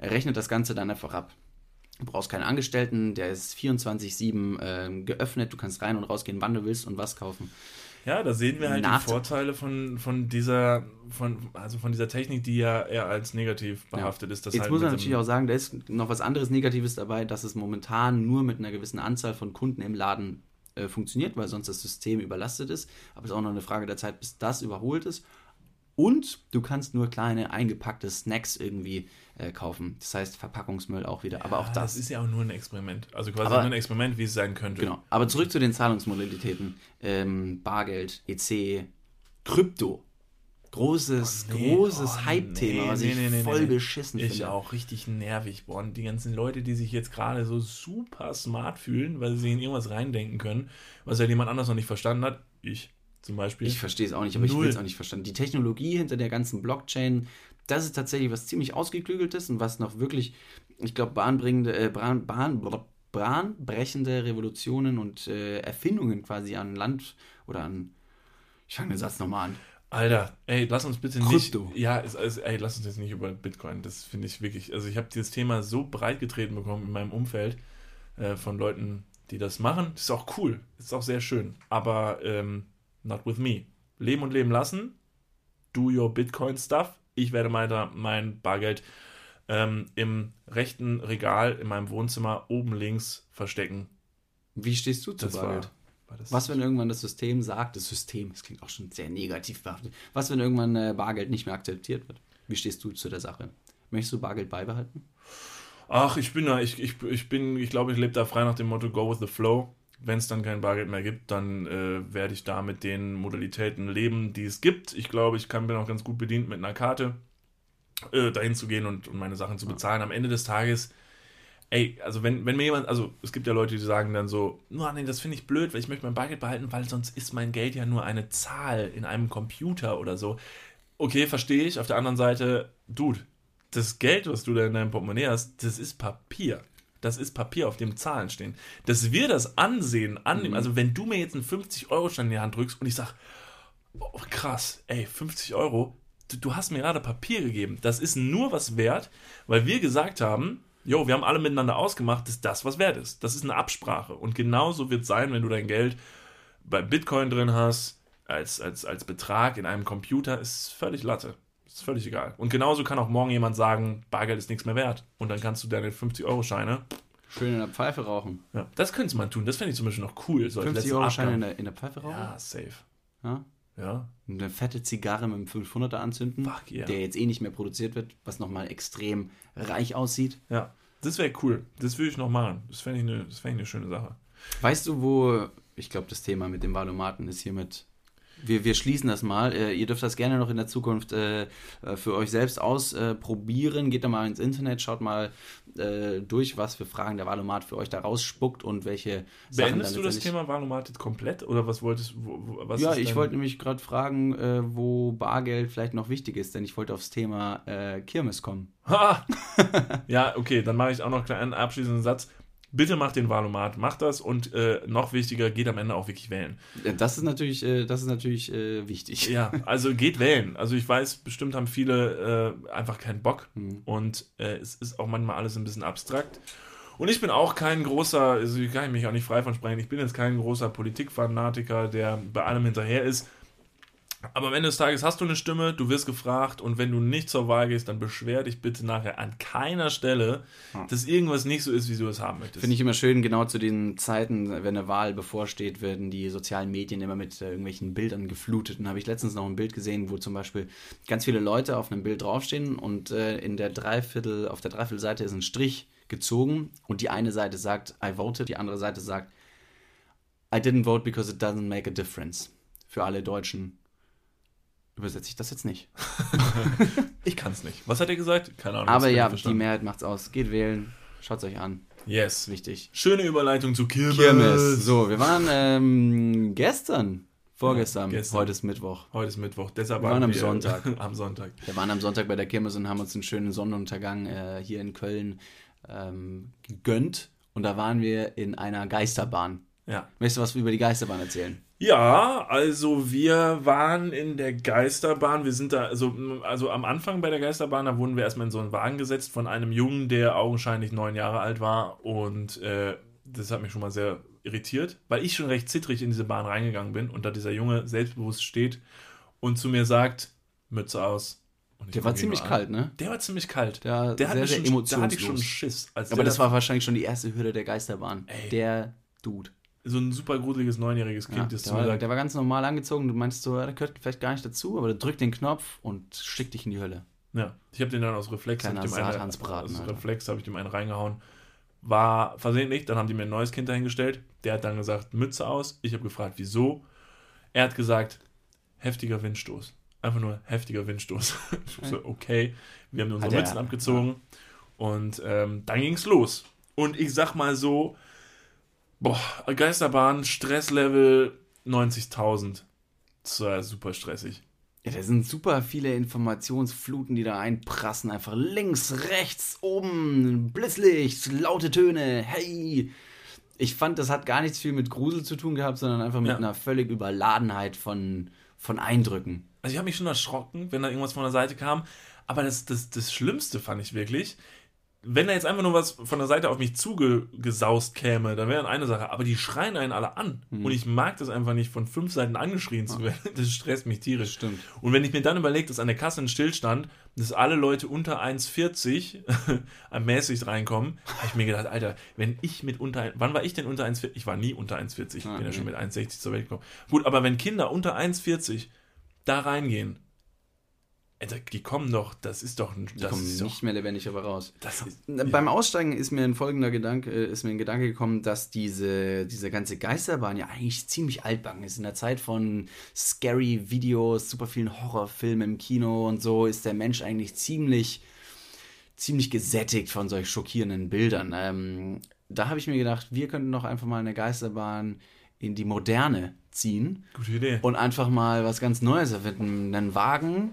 rechnet das Ganze dann einfach ab. Du brauchst keinen Angestellten, der ist 24-7 äh, geöffnet, du kannst rein und rausgehen, wann du willst und was kaufen. Ja, da sehen wir halt Nach die Vorteile von, von dieser von, also von dieser Technik, die ja eher als negativ behaftet ja. ist. Jetzt halt muss man natürlich auch sagen, da ist noch was anderes Negatives dabei, dass es momentan nur mit einer gewissen Anzahl von Kunden im Laden äh, funktioniert, weil sonst das System überlastet ist. Aber es ist auch noch eine Frage der Zeit, bis das überholt ist. Und du kannst nur kleine eingepackte Snacks irgendwie äh, kaufen. Das heißt Verpackungsmüll auch wieder. Ja, aber auch das. Das ist ja auch nur ein Experiment. Also quasi aber, nur ein Experiment, wie es sein könnte. Genau. Aber zurück zu den Zahlungsmodalitäten. Ähm, Bargeld, EC, Krypto. Großes, oh, nee, großes oh, Hype-Thema, nee, was nee, ich voll beschissen ich finde. Ich auch richtig nervig. Boah, und die ganzen Leute, die sich jetzt gerade so super smart fühlen, weil sie in irgendwas reindenken können, was ja jemand anders noch nicht verstanden hat. Ich zum Beispiel. Ich verstehe es auch nicht, aber Null. ich will es auch nicht verstanden. Die Technologie hinter der ganzen Blockchain, das ist tatsächlich was ziemlich ausgeklügeltes und was noch wirklich, ich glaube, bahnbringende, äh, Bahn, Bahn, bahnbrechende Revolutionen und äh, Erfindungen quasi an Land oder an. Ich fange den Satz nochmal an Alter, ey, lass uns bitte nicht. Krypto. Ja, es, es, ey, lass uns jetzt nicht über Bitcoin. Das finde ich wirklich. Also, ich habe dieses Thema so breit getreten bekommen in meinem Umfeld äh, von Leuten, die das machen. Das ist auch cool. Das ist auch sehr schön. Aber ähm, not with me. Leben und leben lassen. Do your Bitcoin-Stuff. Ich werde weiter mein Bargeld ähm, im rechten Regal in meinem Wohnzimmer oben links verstecken. Wie stehst du zu das Bargeld? War, was, wenn irgendwann das System sagt, das System, das klingt auch schon sehr negativ behaftet, was, wenn irgendwann äh, Bargeld nicht mehr akzeptiert wird? Wie stehst du zu der Sache? Möchtest du Bargeld beibehalten? Ach, ich bin da, ich, ich, ich bin, ich glaube, ich lebe da frei nach dem Motto Go with the Flow. Wenn es dann kein Bargeld mehr gibt, dann äh, werde ich da mit den Modalitäten leben, die es gibt. Ich glaube, ich kann, bin auch ganz gut bedient mit einer Karte äh, dahin zu gehen und, und meine Sachen zu bezahlen. Am Ende des Tages, ey, also wenn, wenn mir jemand, also es gibt ja Leute, die sagen dann so, no, nee, das finde ich blöd, weil ich möchte mein Bargeld behalten, weil sonst ist mein Geld ja nur eine Zahl in einem Computer oder so. Okay, verstehe ich. Auf der anderen Seite, Dude, das Geld, was du da in deinem Portemonnaie hast, das ist Papier. Das ist Papier, auf dem Zahlen stehen. Dass wir das ansehen, annehmen, mhm. also wenn du mir jetzt einen 50-Euro-Schein in die Hand drückst und ich sag, oh, krass, ey, 50 Euro, du, du hast mir gerade Papier gegeben. Das ist nur was wert, weil wir gesagt haben, jo, wir haben alle miteinander ausgemacht, dass das was wert ist. Das ist eine Absprache. Und genauso wird es sein, wenn du dein Geld bei Bitcoin drin hast, als, als, als Betrag in einem Computer, ist völlig Latte. Ist völlig egal. Und genauso kann auch morgen jemand sagen, Bargeld ist nichts mehr wert. Und dann kannst du deine 50-Euro-Scheine Schön in der Pfeife rauchen. Ja, das könnte man tun. Das fände ich zum Beispiel noch cool. So 50-Euro-Scheine in, der, in der Pfeife rauchen? Ja, safe. Ja? Ja. Eine fette Zigarre mit einem 500er anzünden, Fuck yeah. der jetzt eh nicht mehr produziert wird, was nochmal extrem reich aussieht. Ja, das wäre cool. Das würde ich noch machen. Das fände ich, ich eine schöne Sache. Weißt du, wo, ich glaube, das Thema mit dem Valomaten ist hiermit wir, wir schließen das mal. Äh, ihr dürft das gerne noch in der Zukunft äh, äh für euch selbst ausprobieren. Geht da mal ins Internet, schaut mal äh, durch, was für Fragen der Valomat für euch da rausspuckt und welche Beendest du das Thema jetzt komplett oder was wolltest wo, was Ja, ich wollte nämlich gerade fragen, wo Bargeld vielleicht noch wichtig ist, denn ich wollte aufs Thema Kirmes kommen. [LAUGHS] Ja, okay, dann mache ich auch noch einen abschließenden Satz. Bitte macht den Wahlomat, macht das und äh, noch wichtiger, geht am Ende auch wirklich wählen. Das ist natürlich, äh, das ist natürlich äh, wichtig. Ja, [LAUGHS] also geht wählen. Also ich weiß, bestimmt haben viele äh, einfach keinen Bock mhm. und äh, es ist auch manchmal alles ein bisschen abstrakt. Und ich bin auch kein großer, also ich kann mich auch nicht frei von sprechen, ich bin jetzt kein großer Politikfanatiker, der bei allem hinterher ist. Aber am Ende des Tages hast du eine Stimme, du wirst gefragt und wenn du nicht zur Wahl gehst, dann beschwer dich bitte nachher an keiner Stelle, dass irgendwas nicht so ist, wie du es haben möchtest. Finde ich immer schön, genau zu den Zeiten, wenn eine Wahl bevorsteht, werden die sozialen Medien immer mit äh, irgendwelchen Bildern geflutet. Und habe ich letztens noch ein Bild gesehen, wo zum Beispiel ganz viele Leute auf einem Bild draufstehen und äh, in der Dreiviertel, auf der Dreiviertelseite ist ein Strich gezogen und die eine Seite sagt, I voted, die andere Seite sagt, I didn't vote because it doesn't make a difference. Für alle Deutschen übersetze ich das jetzt nicht. [LAUGHS] ich kann es nicht. Was hat er gesagt? Keine Ahnung. Aber ja, die Mehrheit macht's aus. Geht wählen. Schaut es euch an. Yes. Wichtig. Schöne Überleitung zu Kirmes. Kirmes. So, wir waren ähm, gestern, vorgestern, ja, gestern. heute ist Mittwoch. Heute ist Mittwoch. Deshalb wir waren am wir Sonntag. [LAUGHS] am Sonntag. Wir waren am Sonntag bei der Kirmes und haben uns einen schönen Sonnenuntergang äh, hier in Köln ähm, gegönnt. Und da waren wir in einer Geisterbahn. Ja. Möchtest du was über die Geisterbahn erzählen? Ja, also wir waren in der Geisterbahn. Wir sind da, also, also am Anfang bei der Geisterbahn, da wurden wir erstmal in so einen Wagen gesetzt von einem Jungen, der augenscheinlich neun Jahre alt war. Und äh, das hat mich schon mal sehr irritiert, weil ich schon recht zittrig in diese Bahn reingegangen bin und da dieser Junge selbstbewusst steht und zu mir sagt, Mütze aus. Der war ziemlich kalt, ne? Der war ziemlich kalt. Der, der sehr, sehr schon, Da hatte ich schon Schiss. Aber das war wahrscheinlich schon die erste Hürde der Geisterbahn. Ey. Der Dude so ein super gruseliges neunjähriges Kind, ja, das der, war, der war ganz normal angezogen. Du meinst so, der gehört vielleicht gar nicht dazu, aber der drückt den Knopf und schickt dich in die Hölle. Ja, ich habe den dann aus Reflex, Kleiner dem einen, aus Reflex habe ich dem einen reingehauen. War versehentlich, dann haben die mir ein neues Kind dahingestellt. Der hat dann gesagt, Mütze aus. Ich habe gefragt, wieso. Er hat gesagt, heftiger Windstoß. Einfach nur heftiger Windstoß. ich [LAUGHS] so, okay. Wir haben unsere Mützen abgezogen. Ja. Und ähm, dann ging es los. Und ich sag mal so, Boah, Geisterbahn, Stresslevel 90.000. Das war super stressig. Ja, da sind super viele Informationsfluten, die da einprassen. Einfach links, rechts, oben, Blitzlicht, laute Töne, hey. Ich fand, das hat gar nichts viel mit Grusel zu tun gehabt, sondern einfach mit ja. einer völlig Überladenheit von, von Eindrücken. Also ich habe mich schon erschrocken, wenn da irgendwas von der Seite kam. Aber das, das, das Schlimmste fand ich wirklich, wenn da jetzt einfach nur was von der Seite auf mich zugesaust käme, dann wäre eine Sache. Aber die schreien einen alle an. Mhm. Und ich mag das einfach nicht, von fünf Seiten angeschrien zu werden. [LAUGHS] Das stresst mich tierisch. Stimmt. Und wenn ich mir dann überlege, dass an der Kasse ein Stillstand, dass alle Leute unter 1,40 [LAUGHS] mäßig reinkommen, habe ich mir gedacht, Alter, wenn ich mit unter, wann war ich denn unter 1,40? Ich war nie unter 1,40. Ich ah, bin ja schon mit 1,60 zur Welt gekommen. Gut, aber wenn Kinder unter 1,40 da reingehen, Die kommen doch, das ist doch ein. Die kommen nicht doch, mehr lebendig aber raus. Ist, Beim ja. Aussteigen ist mir ein folgender Gedanke, äh, ist mir ein Gedanke gekommen, dass diese, diese ganze Geisterbahn ja eigentlich ziemlich altbacken ist. In der Zeit von scary Videos, super vielen Horrorfilmen im Kino und so ist der Mensch eigentlich ziemlich, ziemlich gesättigt von solch schockierenden Bildern. Ähm, da habe ich mir gedacht, wir könnten doch einfach mal eine Geisterbahn in die Moderne ziehen. Gute Idee. Und einfach mal was ganz Neues erfinden. Einen Wagen,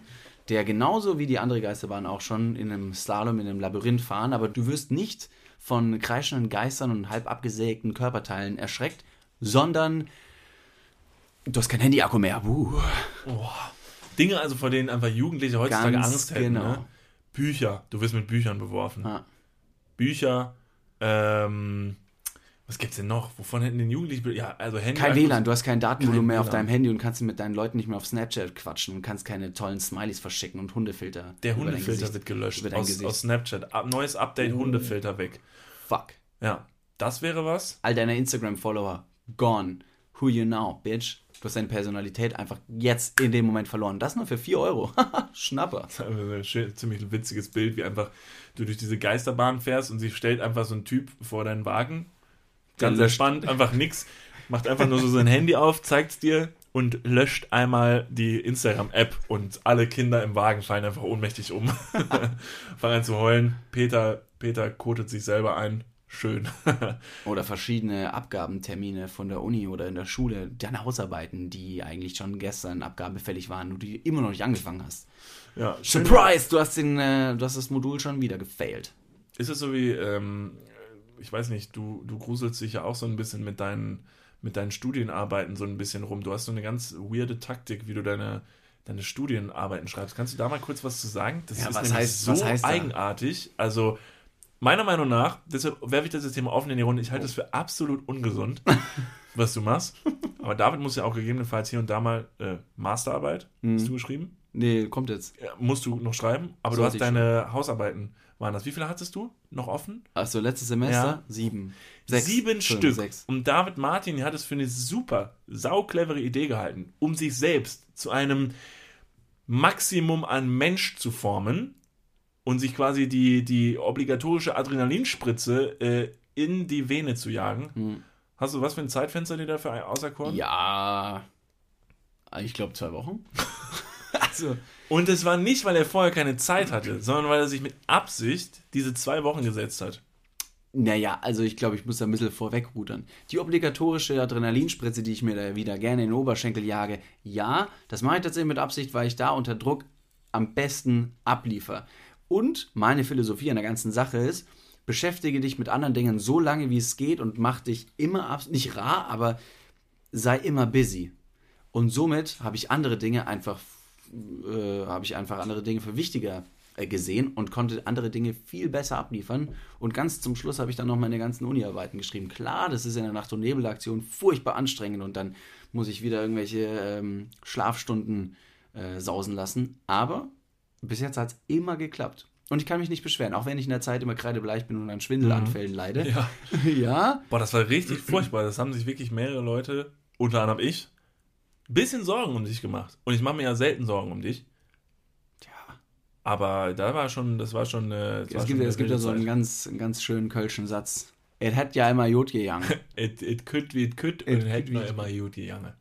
der genauso wie die andere Geisterbahn auch schon in einem Slalom, in einem Labyrinth fahren, aber du wirst nicht von kreischenden Geistern und halb abgesägten Körperteilen erschreckt, sondern du hast kein Handy-Akku mehr. Uh. Oh. Dinge also, vor denen einfach Jugendliche heutzutage Ganz Angst hätten. Genau. Ne? Bücher, du wirst mit Büchern beworfen. Ja. Bücher, ähm, was gibt's denn noch? Wovon hätten den Jugendlichen. Ja, also Handy. Kein WLAN, du hast kein Datenvolumen mehr auf deinem Handy und kannst mit deinen Leuten nicht mehr auf Snapchat quatschen und kannst keine tollen Smileys verschicken und Hundefilter. Der Hundefilter wird gelöscht aus, aus, Snapchat. Neues Update, oh. Hundefilter weg. Fuck. Ja, das wäre was. All deine Instagram-Follower gone. Who you now, bitch? Du hast deine Personalität einfach jetzt in dem Moment verloren. Das nur für 4 Euro. [LAUGHS] Schnapper. Das ist ein ziemlich witziges Bild, wie einfach du durch diese Geisterbahn fährst und sie stellt einfach so ein Typ vor deinen Wagen Ganz entspannt, einfach nix. Macht einfach nur so sein Handy auf, zeigt es dir und löscht einmal die Instagram-App und alle Kinder im Wagen fallen einfach ohnmächtig um. [LAUGHS] Fangen an zu heulen. Peter, Peter kotet sich selber ein. Schön. [LAUGHS] oder verschiedene Abgabentermine von der Uni oder in der Schule, deine Hausarbeiten, die eigentlich schon gestern abgabefällig waren und die immer noch nicht angefangen hast. Ja, Surprise! Du hast, den, äh, du hast das Modul schon wieder gefailt. Ist es so wie, ähm, ich weiß nicht, du, du gruselst dich ja auch so ein bisschen mit deinen, mit deinen Studienarbeiten so ein bisschen rum. Du hast so eine ganz weirde Taktik, wie du deine, deine Studienarbeiten schreibst. Kannst du da mal kurz was zu sagen? Das ja, ist was heißt, so eigenartig. Also, meiner Meinung nach, deshalb werfe ich das Thema offen in die Runde, ich halte es für absolut ungesund, was du machst. [LAUGHS] Aber David muss ja auch gegebenenfalls hier und da mal äh, Masterarbeit, mhm. hast du geschrieben? Nee, kommt jetzt. Ja, musst du noch schreiben, aber so du hast deine schon. Hausarbeiten waren das. Wie viele hattest du noch offen? Achso, letztes Semester? Ja. Sieben. Sechs. Sieben Fünf, Stück. Sechs. Und David Martin hat es für eine super, sauclevere Idee gehalten, um sich selbst zu einem Maximum an Mensch zu formen und sich quasi die, die obligatorische Adrenalinspritze äh, in die Vene zu jagen. Hm. Hast du was für ein Zeitfenster dir dafür auserkoren? Ja, ich glaube zwei Wochen. [LAUGHS] also, und es war nicht, weil er vorher keine Zeit hatte, sondern weil er sich mit Absicht diese zwei Wochen gesetzt hat. Naja, also ich glaube, ich muss da ein bisschen vorwegrudern. Die obligatorische Adrenalinspritze, die ich mir da wieder gerne in den Oberschenkel jage, ja, das mache ich tatsächlich mit Absicht, weil ich da unter Druck am besten abliefer. Und meine Philosophie an der ganzen Sache ist, beschäftige dich mit anderen Dingen so lange, wie es geht und mach dich immer, nicht rar, aber sei immer busy. Und somit habe ich andere Dinge einfach äh, habe ich einfach andere Dinge für wichtiger äh, gesehen und konnte andere Dinge viel besser abliefern. Und ganz zum Schluss habe ich dann noch meine ganzen Uni-Arbeiten geschrieben. Klar, das ist in der Nacht- und Nebelaktion furchtbar anstrengend und dann muss ich wieder irgendwelche ähm, Schlafstunden äh, sausen lassen. Aber bis jetzt hat es immer geklappt. Und ich kann mich nicht beschweren, auch wenn ich in der Zeit immer kreidebleich bin und an Schwindelanfällen mhm. leide. Ja. [LAUGHS] ja. Boah, das war richtig furchtbar. Das haben sich wirklich mehrere Leute, unter anderem ich, bisschen Sorgen um dich gemacht. Und ich mache mir ja selten Sorgen um dich. Ja. Aber da war schon, das war schon eine. Es, gibt, es gibt ja so einen ganz, einen ganz schönen kölschen Satz. Es hat ja immer Jod gegangen. [LAUGHS] it, could wie it could und es ja immer Jod gegangen.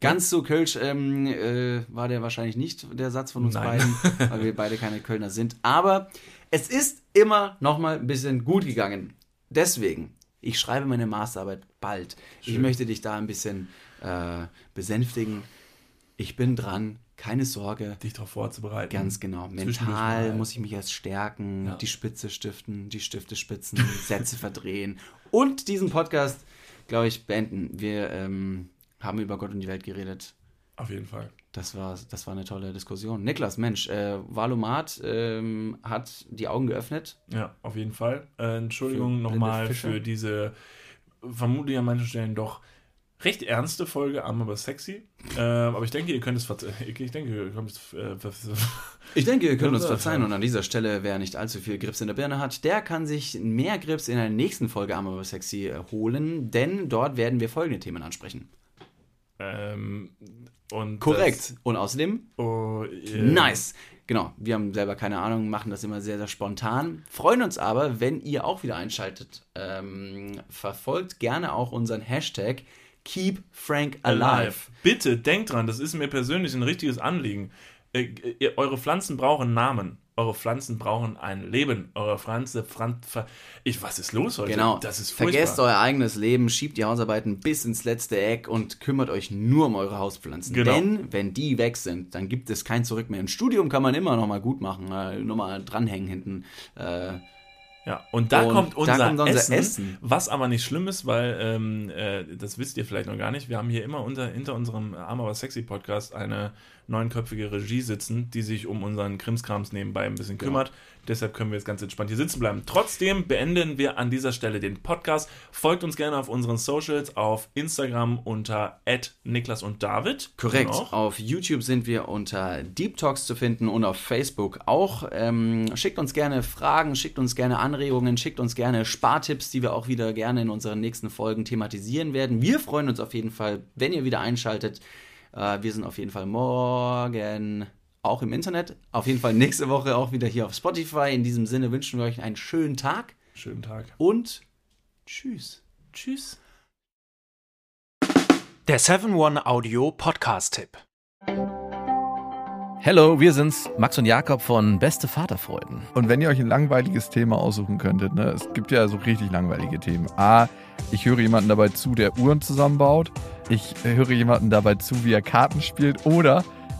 Ganz so Kölsch ähm, äh, war der wahrscheinlich nicht, der Satz von uns Nein. beiden, weil wir beide keine Kölner sind. Aber es ist immer noch mal ein bisschen gut gegangen. Deswegen, ich schreibe meine Masterarbeit bald. Schön. Ich möchte dich da ein bisschen äh, besänftigen. Ich bin dran, keine Sorge. Dich darauf vorzubereiten. Ganz genau. Mental muss ich mich erst stärken, ja. die Spitze stiften, die Stifte spitzen, [LAUGHS] Sätze verdrehen und diesen Podcast, glaube ich, beenden. Wir ähm, haben über Gott und die Welt geredet. Auf jeden Fall. Das war, das war eine tolle Diskussion. Niklas, Mensch, äh, Valomat ähm, hat die Augen geöffnet. Ja, auf jeden Fall. Äh, Entschuldigung nochmal für diese, vermutlich an manchen Stellen doch recht ernste Folge, arm aber sexy. Äh, aber ich denke, ihr könnt es [LAUGHS] ich denke, ihr könnt es äh, Ich denke, ihr könnt uns [LAUGHS] verzeihen und an dieser Stelle, wer nicht allzu viel Grips in der Birne hat, der kann sich mehr Grips in der nächsten Folge arm aber sexy äh, holen, denn dort werden wir folgende Themen ansprechen. Ähm, und Korrekt. Und außerdem, oh, äh, nice. Genau, wir haben selber keine Ahnung, machen das immer sehr, sehr spontan. Freuen uns aber, wenn ihr auch wieder einschaltet. Ähm, verfolgt gerne auch unseren Hashtag Keep Frank Alive. alive. Bitte denkt dran, das ist mir persönlich ein richtiges Anliegen. Äh, ihr, eure Pflanzen brauchen Namen. Eure Pflanzen brauchen ein Leben. Eure Pflanze, Pflanze, ich, was ist los heute? Genau. Das ist furchtbar. Vergesst euer eigenes Leben, schiebt die Hausarbeiten bis ins letzte Eck und kümmert euch nur um eure Hauspflanzen. Genau. Denn wenn die weg sind, dann gibt es kein Zurück mehr. Ein Studium kann man immer noch mal gut machen, äh, nur mal dranhängen hinten. Äh, Ja, und da Und kommt da unser, kommt unser Essen, Essen. was aber nicht schlimm ist, weil ähm, äh, das wisst ihr vielleicht noch gar nicht. Wir haben hier immer unter, hinter unserem Arm aber sexy Podcast eine neunköpfige Regie sitzen, die sich um unseren Krimskrams nebenbei ein bisschen kümmert. Deshalb können wir jetzt ganz entspannt hier sitzen bleiben. Trotzdem beenden wir an dieser Stelle den Podcast. Folgt uns gerne auf unseren Socials, auf Instagram unter Niklas und David. Korrekt. Genau. Auf YouTube sind wir unter Deep Talks zu finden und auf Facebook auch. Ähm, schickt uns gerne Fragen, schickt uns gerne Anregungen, schickt uns gerne Spartipps, die wir auch wieder gerne in unseren nächsten Folgen thematisieren werden. Wir freuen uns auf jeden Fall, wenn ihr wieder einschaltet. Äh, wir sind auf jeden Fall morgen auch im Internet. Auf jeden Fall nächste Woche auch wieder hier auf Spotify. In diesem Sinne wünschen wir euch einen schönen Tag Schönen Tag. und tschüss. Tschüss. Der 7-One-Audio-Podcast-Tipp. Hello, wir sind's, Max und Jakob von Beste Vaterfreuden. Und wenn ihr euch ein langweiliges Thema aussuchen könntet, ne, es gibt ja so richtig langweilige Themen. A, ich höre jemanden dabei zu, der Uhren zusammenbaut. Ich höre jemanden dabei zu, wie er Karten spielt. Oder